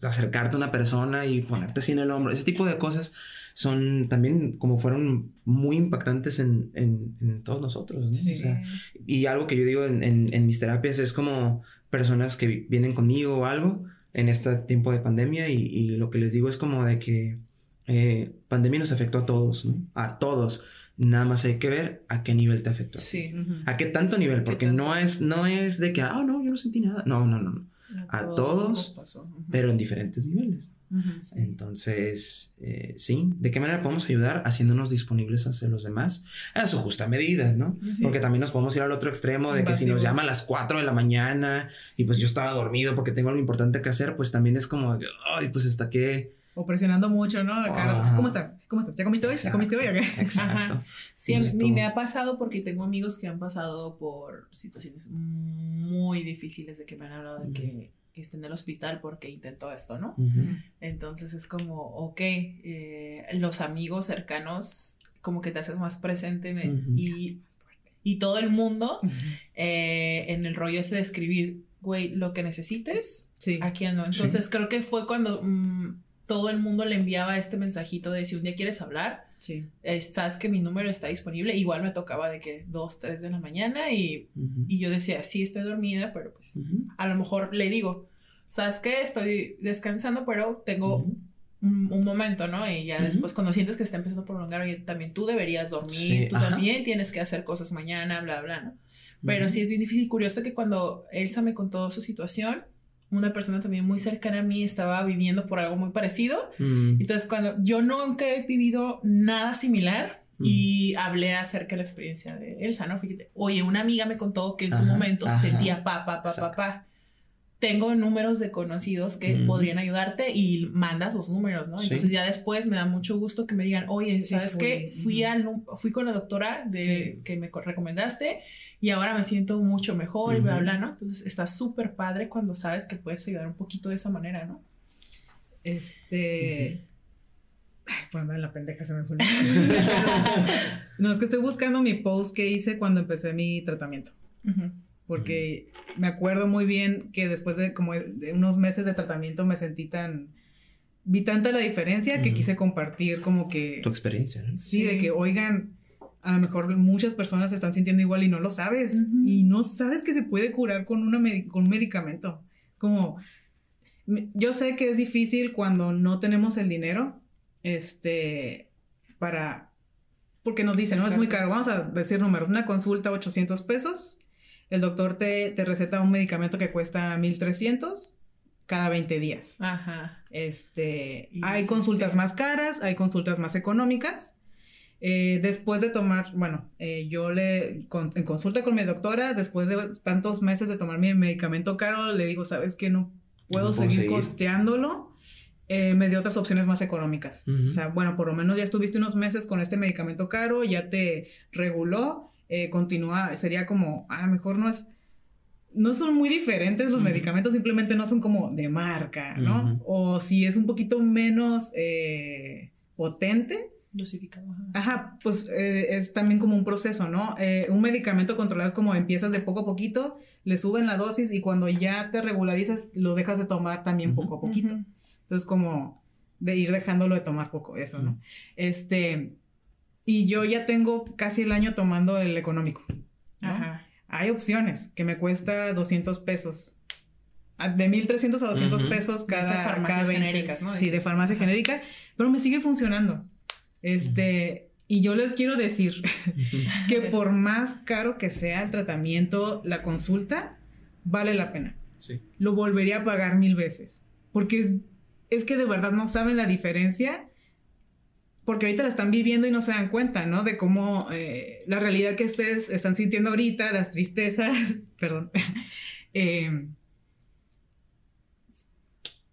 acercarte a una persona y ponerte así en el hombro. Ese tipo de cosas son también como fueron muy impactantes en, en, todos nosotros. ¿no? O sea, y algo que yo digo en, en, mis terapias es como personas que vienen conmigo o algo en este tiempo de pandemia y, y lo que les digo es como de que eh, pandemia nos afectó a todos, ¿no? A todos. Nada más hay que ver a qué nivel te afectó. Sí. A qué tanto nivel, porque no es, no es de que, ah, no, yo no sentí nada. No, no, no. A, todos, pero en diferentes niveles. Entonces, eh, sí, ¿de qué manera podemos ayudar haciéndonos disponibles hacia los demás? A su justa medida, ¿no? Porque también nos podemos ir al otro extremo de que si nos llama a las 4 de la mañana y pues yo estaba dormido porque tengo algo importante que hacer, pues también es como, ay, pues hasta qué... O presionando mucho, ¿no? ¿Cómo estás? ¿Cómo estás? ¿Ya comiste hoy? ¿Ya comiste hoy? Exacto. Sí, me ha pasado porque tengo amigos que han pasado por situaciones muy difíciles de que me han hablado de que esté en el hospital porque intentó esto, ¿no? Entonces es como, ok, eh, los amigos cercanos como que te haces más presente y, y, todo el mundo eh, en el rollo ese de escribir, güey, lo que necesites, sí. aquí ando. Entonces creo que fue cuando mm, todo el mundo le enviaba este mensajito de si un día quieres hablar, Sí. sabes que mi número está disponible. Igual me tocaba de que 2, 3 de la mañana y, y, yo decía, sí, estoy dormida, pero pues a lo mejor le digo, ¿sabes qué? Estoy descansando, pero tengo un, momento, ¿no? Y ya después cuando sientes que está empezando a prolongar, oye, también tú deberías dormir, tú también tienes que hacer cosas mañana, bla, bla, ¿no? Pero sí es bien difícil. Curioso que cuando Elsa me contó su situación, una persona también muy cercana a mí estaba viviendo por algo muy parecido. Mm. Entonces, cuando yo nunca he vivido nada similar mm. y hablé acerca de la experiencia de Elsa, ¿no? Fíjate, oye, una amiga me contó que en su momento se sentía pa, pa, pa, pa, pa tengo números de conocidos que podrían ayudarte y mandas los números, ¿no? Entonces ya después me da mucho gusto que me digan, oye, ¿sabes qué? Fui, fui con la doctora de, que me recomendaste y ahora me siento mucho mejor y bla, bla, ¿no? Entonces está súper padre cuando sabes que puedes ayudar un poquito de esa manera, ¿no? Este... Ay, por andar en la pendeja se me fue. no, es que estoy buscando mi post que hice cuando empecé mi tratamiento porque me acuerdo muy bien que después de como de unos meses de tratamiento me sentí tan vi tanta la diferencia que quise compartir como que tu experiencia ¿no? sí, de que oigan a lo mejor muchas personas se están sintiendo igual y no lo sabes y no sabes que se puede curar con una con un medicamento como yo sé que es difícil cuando no tenemos el dinero este para porque nos dicen no es muy caro vamos a decir números una consulta 800 pesos el doctor te, receta un medicamento que cuesta 1300 cada 20 días. Ajá. Este, hay consultas más caras, hay consultas más económicas. Eh, después de tomar, bueno, eh, yo le, en consulta con mi doctora, después de tantos meses de tomar mi medicamento caro, le digo, ¿sabes qué? No puedo seguir, costeándolo. Eh, me dio otras opciones más económicas. O sea, bueno, por lo menos ya estuviste unos meses con este medicamento caro, ya te reguló, eh, continúa, sería como, a lo mejor no es, no son muy diferentes los medicamentos, simplemente no son como de marca, ¿no? O si es un poquito menos eh, potente. Dosificado. Ajá, pues eh, es también como un proceso, ¿no? Eh, un medicamento controlado es como empiezas de poco a poquito, le suben la dosis y cuando ya te regularizas, lo dejas de tomar también poco a poquito. Entonces, como de ir dejándolo de tomar poco, eso, ¿no? Este, y yo ya tengo casi el año tomando el económico. Ajá. Hay opciones que me cuesta 200 pesos. De 1300 a 200 pesos cada, de farmacias genéricas, ¿no? Sí, de farmacia genérica, pero me sigue funcionando. Este, y yo les quiero decir que por más caro que sea el tratamiento, la consulta, vale la pena. Sí. Lo volvería a pagar mil veces. Porque es, es que de verdad no saben la diferencia porque ahorita la están viviendo y no se dan cuenta, ¿no? De cómo eh, la realidad que ustedes están sintiendo ahorita, las tristezas, perdón. Em,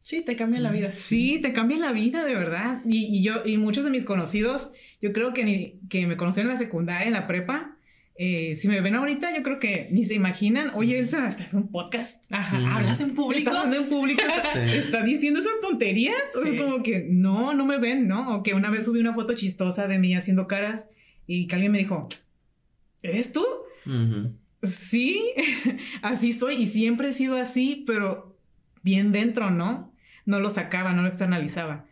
sí, te cambia la vida. Sí, te cambia la vida, de verdad. Y, yo, y muchos de mis conocidos, yo creo que, ni, que me conocieron en la secundaria, en la prepa, eh, si me ven ahorita, yo creo que ni se imaginan, oye, Elsa, estás en un podcast, Ajá, hablas en público. Estás hablando en público, está, diciendo esas tonterías. O es como que no, no me ven, ¿no? O que una vez subí una foto chistosa de mí haciendo caras y que alguien me dijo, ¿eres tú? Sí, así soy y siempre he sido así, pero bien dentro, ¿no? No lo sacaba, no lo externalizaba.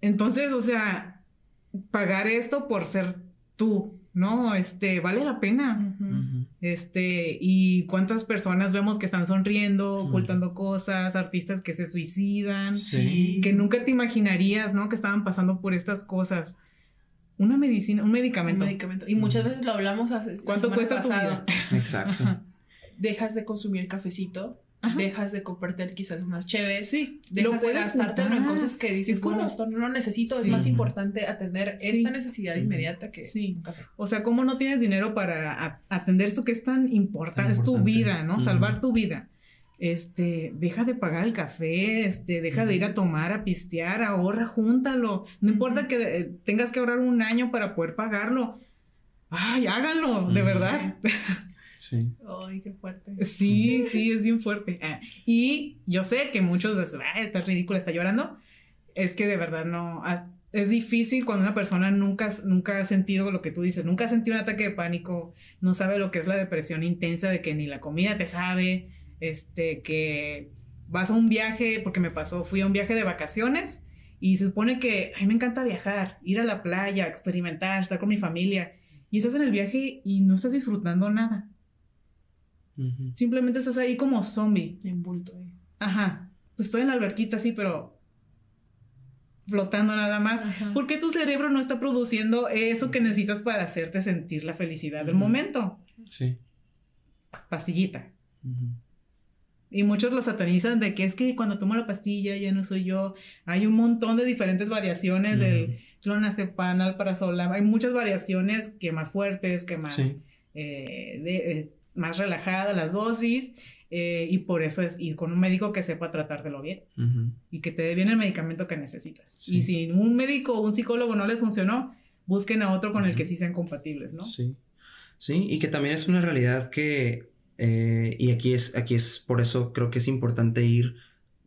Entonces, o sea, pagar esto por ser tú, no, este, vale la pena. Este, y cuántas personas vemos que están sonriendo, ocultando cosas, artistas que se suicidan, que nunca te imaginarías, ¿no? Que estaban pasando por estas cosas. Una medicina, un medicamento. Un medicamento. Y muchas veces lo hablamos hace. ¿Cuánto cuesta tu vida? Exacto. Dejas de consumir el cafecito dejas de comprarte quizás unas chéves, sí, dejas de gastarte en cosas que dices, como, esto no lo necesito, es más importante atender esta necesidad inmediata que un café. O sea, ¿cómo no tienes dinero para atender esto que es tan importante? Es tu vida, ¿no? Salvar tu vida. Este, deja de pagar el café, este, deja de ir a tomar, a pistear, ahorra, júntalo. No importa que eh, tengas que ahorrar un año para poder pagarlo. Ay, háganlo, de verdad. Sí. Ay, qué fuerte. Sí, sí, es bien fuerte. Ah, y yo sé que muchos dicen, ah, está ridícula, está llorando. Es que de verdad no. Es difícil cuando una persona nunca, nunca ha sentido lo que tú dices, nunca ha sentido un ataque de pánico, no sabe lo que es la depresión intensa de que ni la comida te sabe, este, que vas a un viaje, porque me pasó, fui a un viaje de vacaciones y se supone que a mí me encanta viajar, ir a la playa, experimentar, estar con mi familia. Y estás en el viaje y no estás disfrutando nada. Simplemente estás ahí como zombie. Envuelto ahí. Ajá. Pues estoy en la alberquita, sí, pero flotando nada más. Porque tu cerebro no está produciendo eso que necesitas para hacerte sentir la felicidad del momento. Sí. Pastillita. Y muchos lo satanizan de que es que cuando tomo la pastilla ya no soy yo. Hay un montón de diferentes variaciones del clonazepam, alprazolam. Hay muchas variaciones que más fuertes, que más eh, de, eh, más relajada las dosis eh, y por eso es ir con un médico que sepa tratártelo bien y que te dé bien el medicamento que necesitas. Y si un médico o un psicólogo no les funcionó, busquen a otro con el que sí sean compatibles, ¿no? Sí. Sí, y que también es una realidad que, eh, y aquí es, aquí es, por eso creo que es importante ir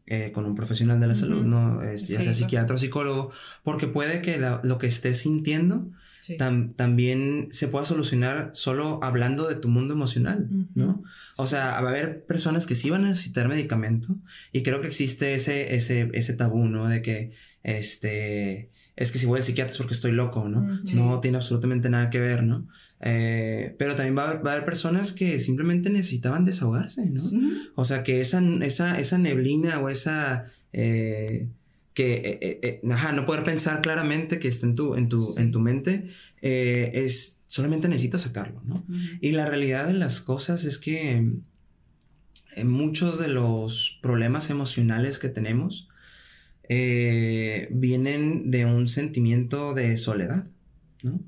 eh, con un profesional de la salud, ¿no? ya sea psiquiatra o psicólogo, porque puede que lo que estés sintiendo también se pueda solucionar solo hablando de tu mundo emocional, ¿no? O sea, va a haber personas que sí van a necesitar medicamento y creo que existe ese, ese, ese tabú, ¿no? De que, este, es que si voy al psiquiatra es porque estoy loco, ¿no? No tiene absolutamente nada que ver, ¿no? Eh, pero también va a, haber, personas que simplemente necesitaban desahogarse, ¿no? O sea, que esa, esa, esa neblina o esa... Eh, que, eh, eh, eh, ajá, no poder pensar claramente que está en tu, en tu, en tu mente, es, solamente necesitas sacarlo, ¿no? Y la realidad de las cosas es que muchos de los problemas emocionales que tenemos vienen de un sentimiento de soledad, ¿no?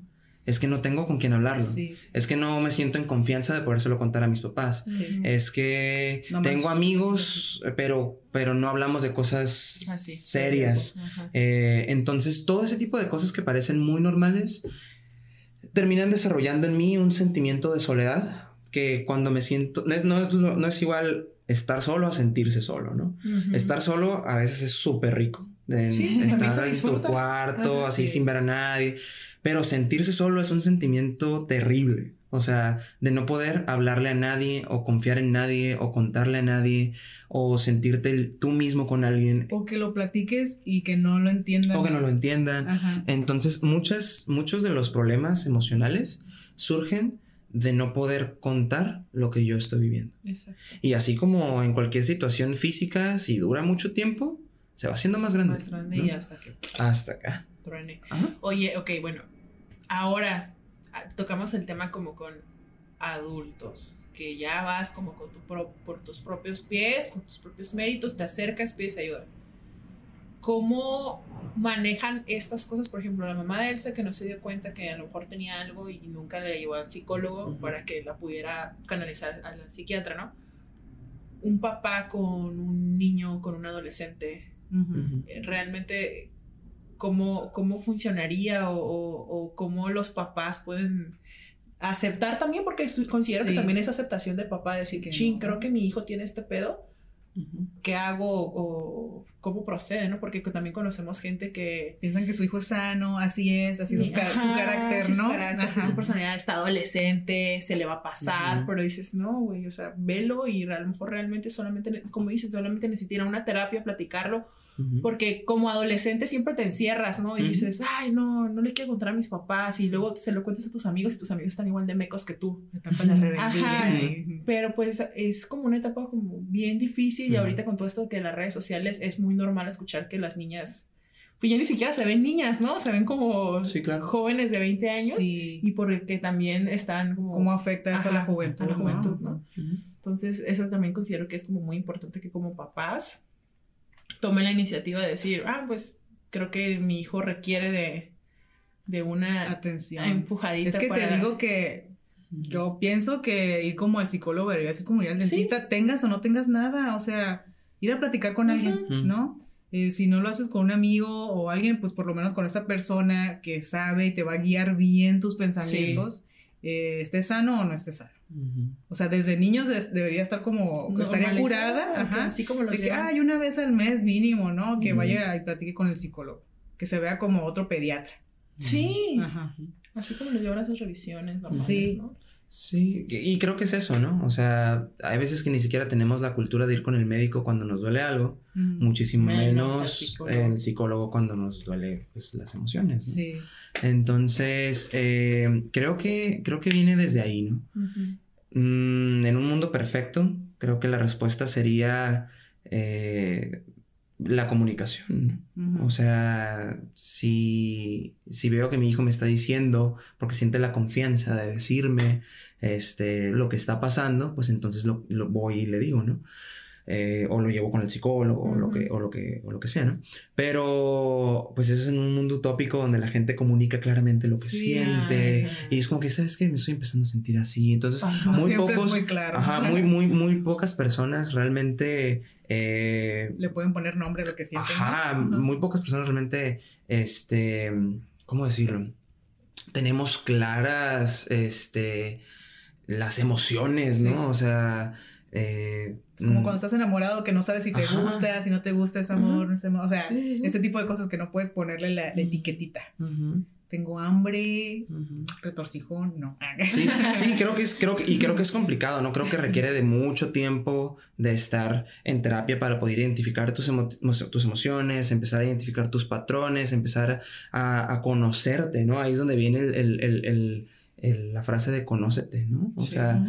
Es que no tengo con quién hablarlo. Es que no me siento en confianza de podérselo contar a mis papás. Es que tengo amigos, pero, pero no hablamos de cosas ah, serias. Eh, entonces, todo ese tipo de cosas que parecen muy normales terminan desarrollando en mí un sentimiento de soledad que cuando me siento, no es, no es, igual estar solo a sentirse solo, ¿no? Estar solo a veces es súper rico. De estar en tu cuarto, así sin ver a nadie. Pero sentirse solo es un sentimiento terrible. O sea, de no poder hablarle a nadie o confiar en nadie o contarle a nadie o sentirte tú mismo con alguien. O que lo platiques y que no lo entiendan. O que no lo entiendan. Entonces, muchas, muchos de los problemas emocionales surgen de no poder contar lo que yo estoy viviendo. Exacto. Y así como en cualquier situación física, si dura mucho tiempo, se va haciendo más grande. Más grande y hasta que... Hasta acá. Truene. Oye, ok, bueno. Ahora ah, tocamos el tema como con adultos, que ya vas como con tu por tus propios pies, con tus propios méritos, te acercas, pides ayuda cómo manejan estas cosas. Por ejemplo, la mamá de Elsa que no se dio cuenta que a lo mejor tenía algo y nunca le llevó al psicólogo para que la pudiera canalizar al psiquiatra, ¿no? Un papá con un niño, con un adolescente, eh, realmente cómo, cómo funcionaría o, cómo los papás pueden aceptar también, porque considero que también es aceptación del papá, decir, que ching, creo que mi hijo tiene este pedo qué hago o cómo procede, ¿no? Porque también conocemos gente que piensan que su hijo es sano, así es, así es su, carácter, ¿no? Su, carácter, su personalidad está adolescente, se le va a pasar, pero dices, no, güey, o sea, velo y a lo mejor realmente solamente, como dices, solamente necesita una terapia, platicarlo porque como adolescente siempre te encierras, ¿no? Y dices, ay, no, no le quiero contar a mis papás. Y luego se lo cuentas a tus amigos y tus amigos están igual de mecos que tú. Etapa de Ajá. Pero pues es como una etapa como bien difícil. Y ahorita con todo esto que las redes sociales es muy normal escuchar que las niñas pues ya ni siquiera se ven niñas, ¿no? Se ven como jóvenes de 20 años sí. y porque también están como... ¿Cómo afecta eso a la juventud? A la juventud, ¿no? Entonces, eso también considero que es como muy importante que como papás tomé la iniciativa de decir, ah, pues creo que mi hijo requiere de, de una atención empujadita. Es que te digo que yo pienso que ir como al psicólogo debería ser como ir al dentista, tengas o no tengas nada, o sea, ir a platicar con alguien, ¿no? Eh, si no lo haces con un amigo o alguien, pues por lo menos con esa persona que sabe y te va a guiar bien tus pensamientos, eh, estés sano o no estés sano. O sea, desde niños debería estar como, estaría curada, ajá, así como lo de que, ay, una vez al mes mínimo, ¿no? Que vaya y platique con el psicólogo, que se vea como otro pediatra. Sí, ajá. así como lo llevan a esas revisiones normales, sí. ¿no? Sí, y creo que es eso, ¿no? O sea, hay veces que ni siquiera tenemos la cultura de ir con el médico cuando nos duele algo, muchísimo menos, el, psicólogo. cuando nos duele pues, las emociones. ¿no? Sí. Entonces, eh, creo, que, creo que viene desde ahí, ¿no? Mm, en un mundo perfecto, creo que la respuesta sería eh, la comunicación. O sea, si, si, veo que mi hijo me está diciendo, porque siente la confianza de decirme este, lo que está pasando, pues entonces lo, lo voy y le digo, ¿no? Eh, o lo llevo con el psicólogo, o, lo que, o, lo que, o lo que sea, ¿no? Pero, pues eso es en un mundo utópico donde la gente comunica claramente lo que siente, y es como que, ¿sabes qué? Me estoy empezando a sentir así, entonces, muy pocos, muy, claro. ajá, muy, muy, muy pocas personas realmente... Eh, Le pueden poner nombre a lo que sienten. Ajá, muy pocas personas realmente, este, ¿cómo decirlo? Tenemos claras, este, las emociones, ¿no? O sea, eh, es como mm. cuando estás enamorado que no sabes si te gusta, si no te gusta ese amor, ese amor. o sea, ese tipo de cosas que no puedes ponerle la, etiquetita. Tengo hambre, retorcijón, no. Sí, sí, creo que es, creo que, y creo que es complicado, ¿no? Creo que requiere de mucho tiempo de estar en terapia para poder identificar tus, tus emociones, empezar a identificar tus patrones, empezar a, conocerte, ¿no? Ahí es donde viene el, la frase de conócete, ¿no? O sea,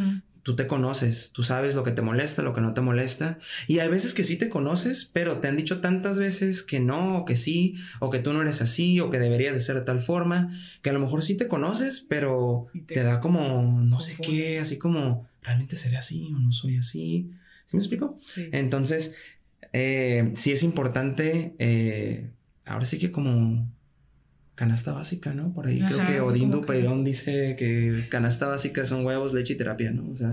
tú te conoces, tú sabes lo que te molesta, lo que no te molesta. Y hay veces que sí te conoces, pero te han dicho tantas veces que no, o que sí, o que tú no eres así, o que deberías de ser de tal forma, que a lo mejor sí te conoces, pero te, da como no sé qué, así como, ¿realmente seré así o no soy así? ¿Sí me explico? Sí. Entonces, eh, sí es importante, eh, ahora sí que como canasta básica, ¿no? Por ahí creo que Odín Dupeirón dice que canasta básica son huevos, leche y terapia, ¿no? O sea,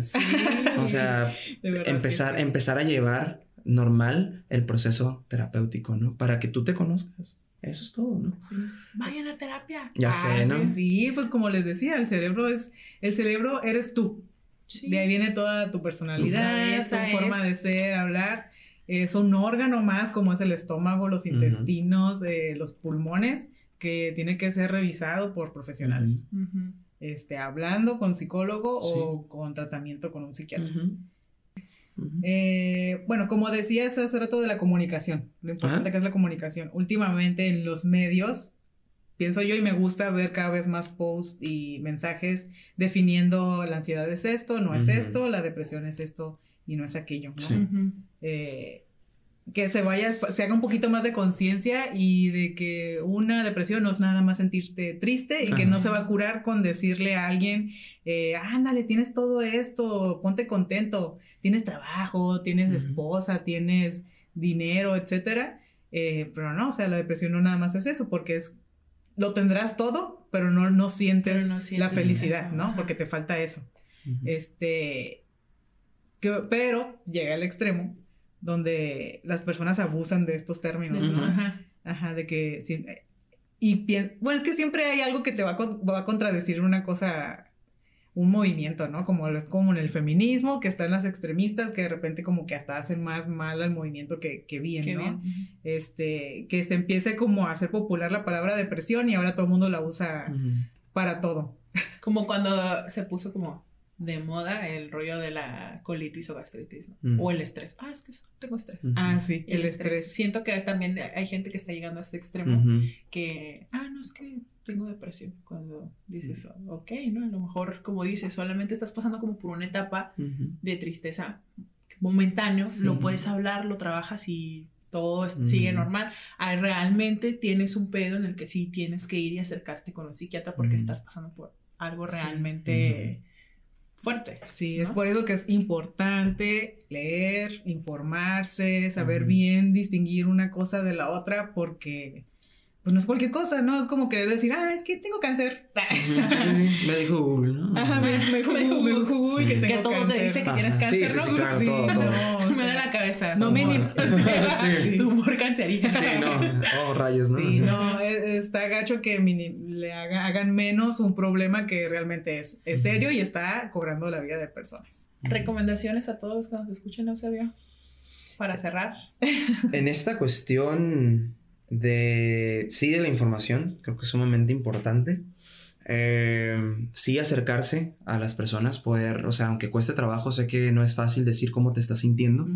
o sea empezar, empezar a llevar normal el proceso terapéutico, ¿no? Para que tú te conozcas. Eso es todo, ¿no? Sí. Vayan a terapia. Ya sé, ¿no? Sí, pues como les decía, el cerebro es, el cerebro eres tú. De ahí viene toda tu personalidad, tu forma de ser, hablar. Es un órgano más como es el estómago, los intestinos, eh, los pulmones, que tiene que ser revisado por profesionales. Este, hablando con psicólogo o con tratamiento con un psiquiatra. Eh, bueno, como decías hace rato de la comunicación, lo importante que es la comunicación. Últimamente en los medios, pienso yo y me gusta ver cada vez más posts y mensajes definiendo la ansiedad es esto, no es esto, la depresión es esto y no es aquello, ¿no? Eh, que se vaya, se haga un poquito más de conciencia y de que una depresión no es nada más sentirte triste y que no se va a curar con decirle a alguien, eh, ándale, tienes todo esto, ponte contento, tienes trabajo, tienes esposa, tienes dinero, etcétera. Eh, pero no, o sea, la depresión no nada más es eso, porque es, lo tendrás todo, pero no, no, sientes, la felicidad, ¿no? Porque te falta eso. Este, pero llega al extremo donde las personas abusan de estos términos, ¿no? Ajá. Ajá, de que... Y bueno, es que siempre hay algo que te va a, va a contradecir una cosa, un movimiento, ¿no? Como es como en el feminismo, que están las extremistas que de repente como que hasta hacen más mal al movimiento que, que bien, ¿no? Este, que este empiece como a hacer popular la palabra depresión y ahora todo el mundo la usa para todo. Como cuando se puso como de moda el rollo de la colitis o gastritis, ¿no? O el estrés. Ah, es que tengo estrés. Ah, sí, el, estrés. Siento que también hay gente que está llegando a este extremo que, ah, no, es que tengo depresión. Cuando dices, ok, ¿no? A lo mejor, como dices, solamente estás pasando como por una etapa de tristeza momentáneo, lo puedes hablar, lo trabajas y todo sigue normal. Ahí realmente tienes un pedo en el que sí tienes que ir y acercarte con un psiquiatra porque estás pasando por algo realmente fuerte. Sí, es por eso que es importante leer, informarse, saber bien distinguir una cosa de la otra, porque pues no es cualquier cosa, ¿no? Es como querer decir, ah, es que tengo cáncer. Me dijo Google, ¿no? Ajá, me, dijo, Google, que tengo Que todo te dice que tienes cáncer, sí, sí, ¿no? claro, todo, todo. me da la cabeza. No me Tumor cancerígeno. Sí, no. Oh, rayos, ¿no? Sí, no, e, está gacho que le hagan menos un problema que realmente es, es serio y está cobrando la vida de personas. Recomendaciones a todos que nos escuchen, Eusebio, para cerrar. En esta cuestión de, sí, de la información, creo que es sumamente importante. Eh, sí acercarse a las personas, poder, o sea, aunque cueste trabajo, sé que no es fácil decir cómo te estás sintiendo,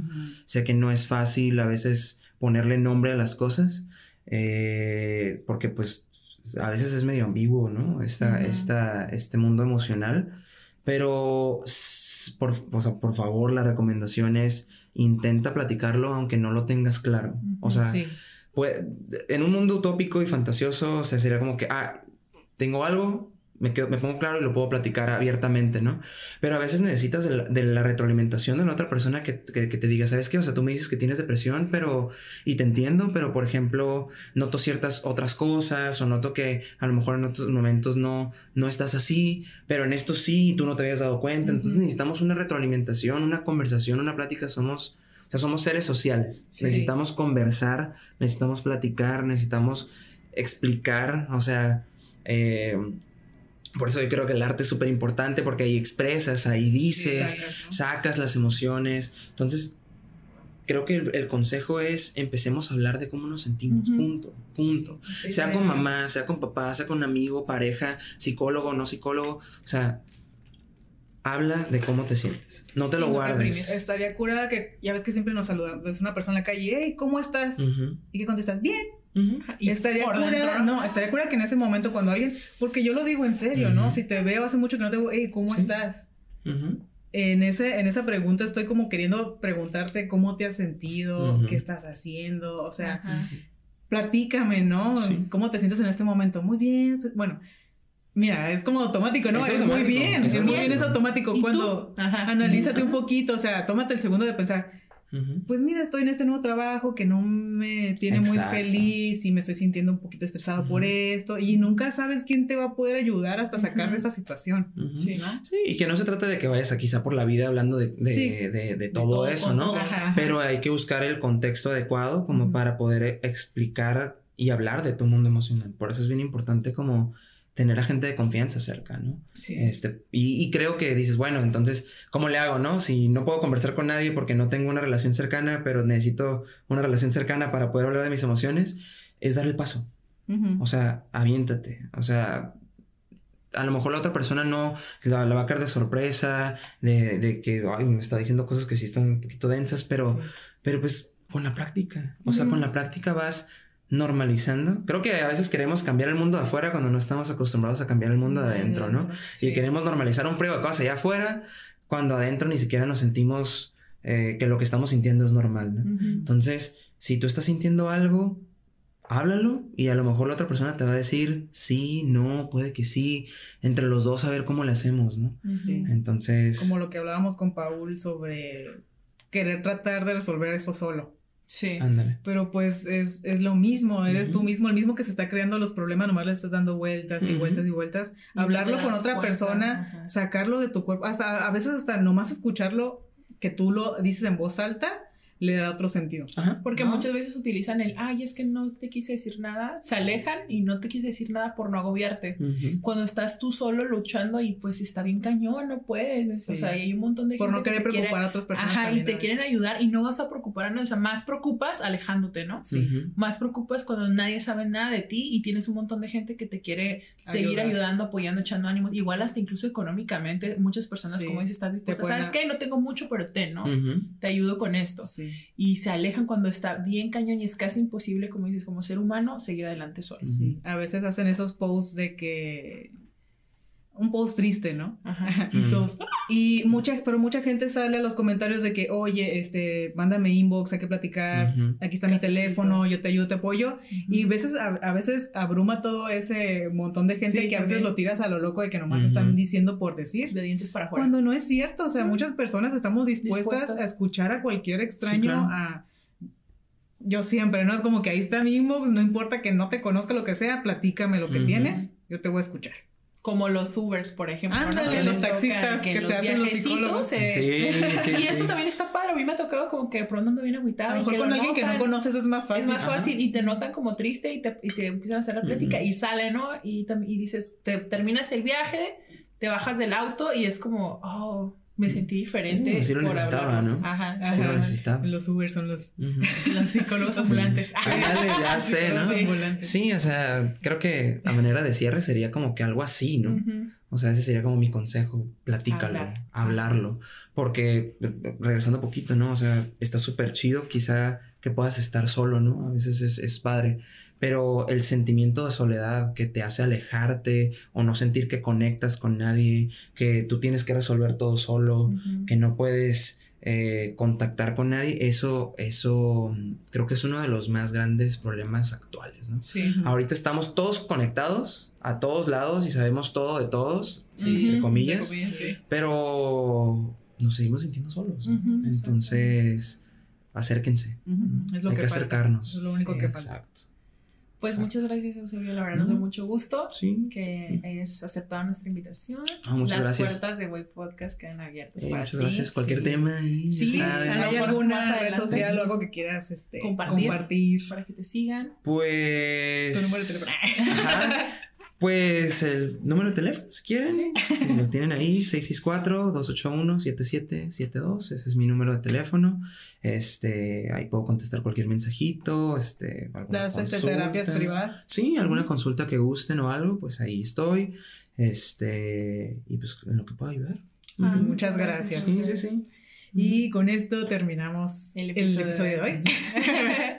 sé que no es fácil a veces ponerle nombre a las cosas, eh, porque pues a veces es medio ambiguo, ¿no? Esta, este mundo emocional, pero por, por favor la recomendación es intenta platicarlo aunque no lo tengas claro, o sea... Pues, en un mundo utópico y fantasioso, o sea, sería como que, ah, tengo algo, me, quedo, me pongo claro y lo puedo platicar abiertamente, ¿no? Pero a veces necesitas de la, retroalimentación de la otra persona que, que, te diga, ¿sabes qué? O sea, tú me dices que tienes depresión, pero, y te entiendo, pero por ejemplo, noto ciertas otras cosas, o noto que a lo mejor en otros momentos no, no estás así, pero en esto sí, tú no te habías dado cuenta. Entonces necesitamos una retroalimentación, una conversación, una plática, somos o sea, somos seres sociales. Necesitamos conversar, necesitamos platicar, necesitamos explicar. O sea, eh, por eso yo creo que el arte es súper importante porque ahí expresas, ahí dices, sacas las emociones. Entonces, creo que el, consejo es empecemos a hablar de cómo nos sentimos, punto, punto. sea con mamá, sea con papá, sea con amigo, pareja, psicólogo, no psicólogo. O sea, habla de cómo te sientes. No te lo guardes. Estaría curada que ya ves que siempre nos saludan. Ves una persona en la calle, hey, ¿cómo estás? Y que contestas, bien. Y estaría curada, no, estaría curada que en ese momento cuando alguien, porque yo lo digo en serio, ¿no? Si te veo hace mucho que no te veo, hey, ¿cómo estás? En, ese, en esa pregunta estoy como queriendo preguntarte cómo te has sentido, qué estás haciendo, o sea, platícame, ¿no? ¿Cómo te sientes en este momento? Muy bien, bueno, Mira, es como automático, ¿no? Es, muy bien, es muy bien, es automático. Cuando analízate un poquito, o sea, tómate el segundo de pensar, pues mira, estoy en este nuevo trabajo que no me tiene muy feliz y me estoy sintiendo un poquito estresado por esto y nunca sabes quién te va a poder ayudar hasta sacar de esa situación. Sí, ¿no? Sí, y que no se trata de que vayas a quizá por la vida hablando de, de, todo, eso, ¿no? Pero hay que buscar el contexto adecuado como para poder explicar y hablar de tu mundo emocional. Por eso es bien importante como tener a gente de confianza cerca, ¿no? Sí. Este, y, creo que dices, bueno, entonces, ¿cómo le hago, no? Si no puedo conversar con nadie porque no tengo una relación cercana, pero necesito una relación cercana para poder hablar de mis emociones, es dar el paso. O sea, aviéntate. O sea, a lo mejor la otra persona no la, va a caer de sorpresa, de, que me está diciendo cosas que sí están un poquito densas, pero, pero pues con la práctica. O sea, con la práctica vas normalizando. Creo que a veces queremos cambiar el mundo de afuera cuando no estamos acostumbrados a cambiar el mundo de adentro, ¿no? Y queremos normalizar un frío de cosas allá afuera cuando adentro ni siquiera nos sentimos eh, que lo que estamos sintiendo es normal, ¿no? Entonces, si tú estás sintiendo algo, háblalo y a lo mejor la otra persona te va a decir sí, no, puede que sí, entre los dos a ver cómo le hacemos, ¿no? Sí. Entonces... Como lo que hablábamos con Paul sobre querer tratar de resolver eso solo. Sí. Ándale. Pero pues es, lo mismo, eres tú mismo, el mismo que se está creando los problemas, nomás le estás dando vueltas y vueltas y vueltas. Hablarlo con otra persona, sacarlo de tu cuerpo, hasta a veces hasta nomás escucharlo que tú lo dices en voz alta le da otro sentido. Porque muchas veces utilizan el, ay, es que no te quise decir nada, se alejan y no te quise decir nada por no agobiarte. Cuando estás tú solo luchando y pues está bien cañón, no puedes. O sea, hay un montón de por no querer preocupar a otras personas. Ajá, y te quieren ayudar y no vas a preocupar a nadie. O sea, más preocupas alejándote, ¿no? Sí. Más preocupas cuando nadie sabe nada de ti y tienes un montón de gente que te quiere seguir ayudando, apoyando, echando ánimos. Igual hasta incluso económicamente, muchas personas, como dices, están dispuestas. ¿Sabes qué? No tengo mucho, pero te, ¿no? Te ayudo con esto. Sí y se alejan cuando está bien cañón y es casi imposible, como dices, como ser humano, seguir adelante solo. Sí. A veces hacen esos posts de que un post triste, ¿no? Ajá. y todos. Y mucha, pero mucha gente sale a los comentarios de que, oye, este, mándame inbox, hay que platicar, aquí está mi teléfono, yo te ayudo, te apoyo. Y a veces, a, veces abruma todo ese montón de gente que a veces lo tiras a lo loco de que nomás están diciendo por decir. De dientes para afuera. Cuando no es cierto, o sea, muchas personas estamos dispuestas, a escuchar a cualquier extraño, a yo siempre, ¿no? Es como que ahí está mi inbox, no importa que no te conozca lo que sea, platícame lo que tienes, yo te voy a escuchar como los Ubers, por ejemplo, ¿no? los taxistas que, se hacen los psicólogos. Sí, sí, y eso también está padre. A mí me ha tocado como que pronto ando bien agüitado. A lo mejor con alguien que no conoces es más fácil. Es más fácil y te notan como triste y te, y te empiezan a hacer la plática y sale, ¿no? Y, y dices, te terminas el viaje, te bajas del auto y es como, oh, me sentí diferente. sí lo necesitaba, ¿no? Ajá, sí lo necesitaba. Los Uber son los, los psicólogos ambulantes. ya sé, ¿no? Sí, o sea, creo que a manera de cierre sería como que algo así, ¿no? O sea, ese sería como mi consejo, platícalo, hablarlo. Porque, regresando un poquito, ¿no? O sea, está súper chido quizá que puedas estar solo, ¿no? A veces es, es padre pero el sentimiento de soledad que te hace alejarte o no sentir que conectas con nadie, que tú tienes que resolver todo solo, que no puedes eh, contactar con nadie, eso, eso mm, creo que es uno de los más grandes problemas actuales, ¿no? Sí. Ahorita estamos todos conectados a todos lados y sabemos todo de todos, entre comillas, pero nos seguimos sintiendo solos. Entonces, acérquense. Es lo Hay que, acercarnos. Es lo único que falta. Exacto. Pues muchas gracias, Eusebio. La verdad nos da mucho gusto que hayas aceptado nuestra invitación. Ah, muchas Las puertas de Web Podcast quedan abiertas para muchas gracias. Cualquier tema. Sí, ¿hay alguna red social o algo que quieras este, compartir, Para que te sigan. Pues. Tu número de teléfono. Pues el número de teléfono, si quieren. Si lo tienen ahí, 664-281-7772. Ese es mi número de teléfono. Este, ahí puedo contestar cualquier mensajito. Este, ¿Das este, terapias privadas? Sí, alguna consulta que gusten o algo, pues ahí estoy. Este, y pues en lo que pueda ayudar. Ah, muchas gracias. Sí, sí, sí. Y con esto terminamos el episodio, de hoy.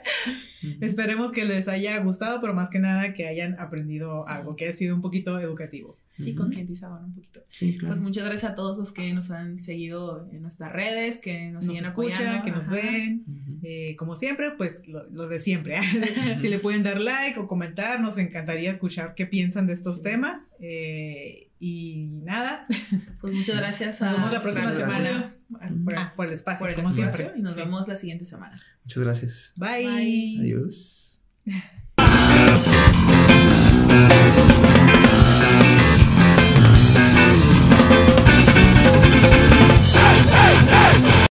Esperemos que les haya gustado, pero más que nada que hayan aprendido algo, que ha sido un poquito educativo. Sí, concientizaban un poquito. Sí, claro. Pues muchas gracias a todos los que nos han seguido en nuestras redes, que nos, siguen escuchan, que nos ven. Eh, como siempre, pues lo, de siempre. si le pueden dar like o comentar, nos encantaría escuchar qué piensan de estos temas. Eh, y nada. Pues muchas gracias. Nos vemos la próxima semana. Ah, por, el espacio, como siempre. Y nos vemos la siguiente semana. Muchas gracias. Bye. Adiós.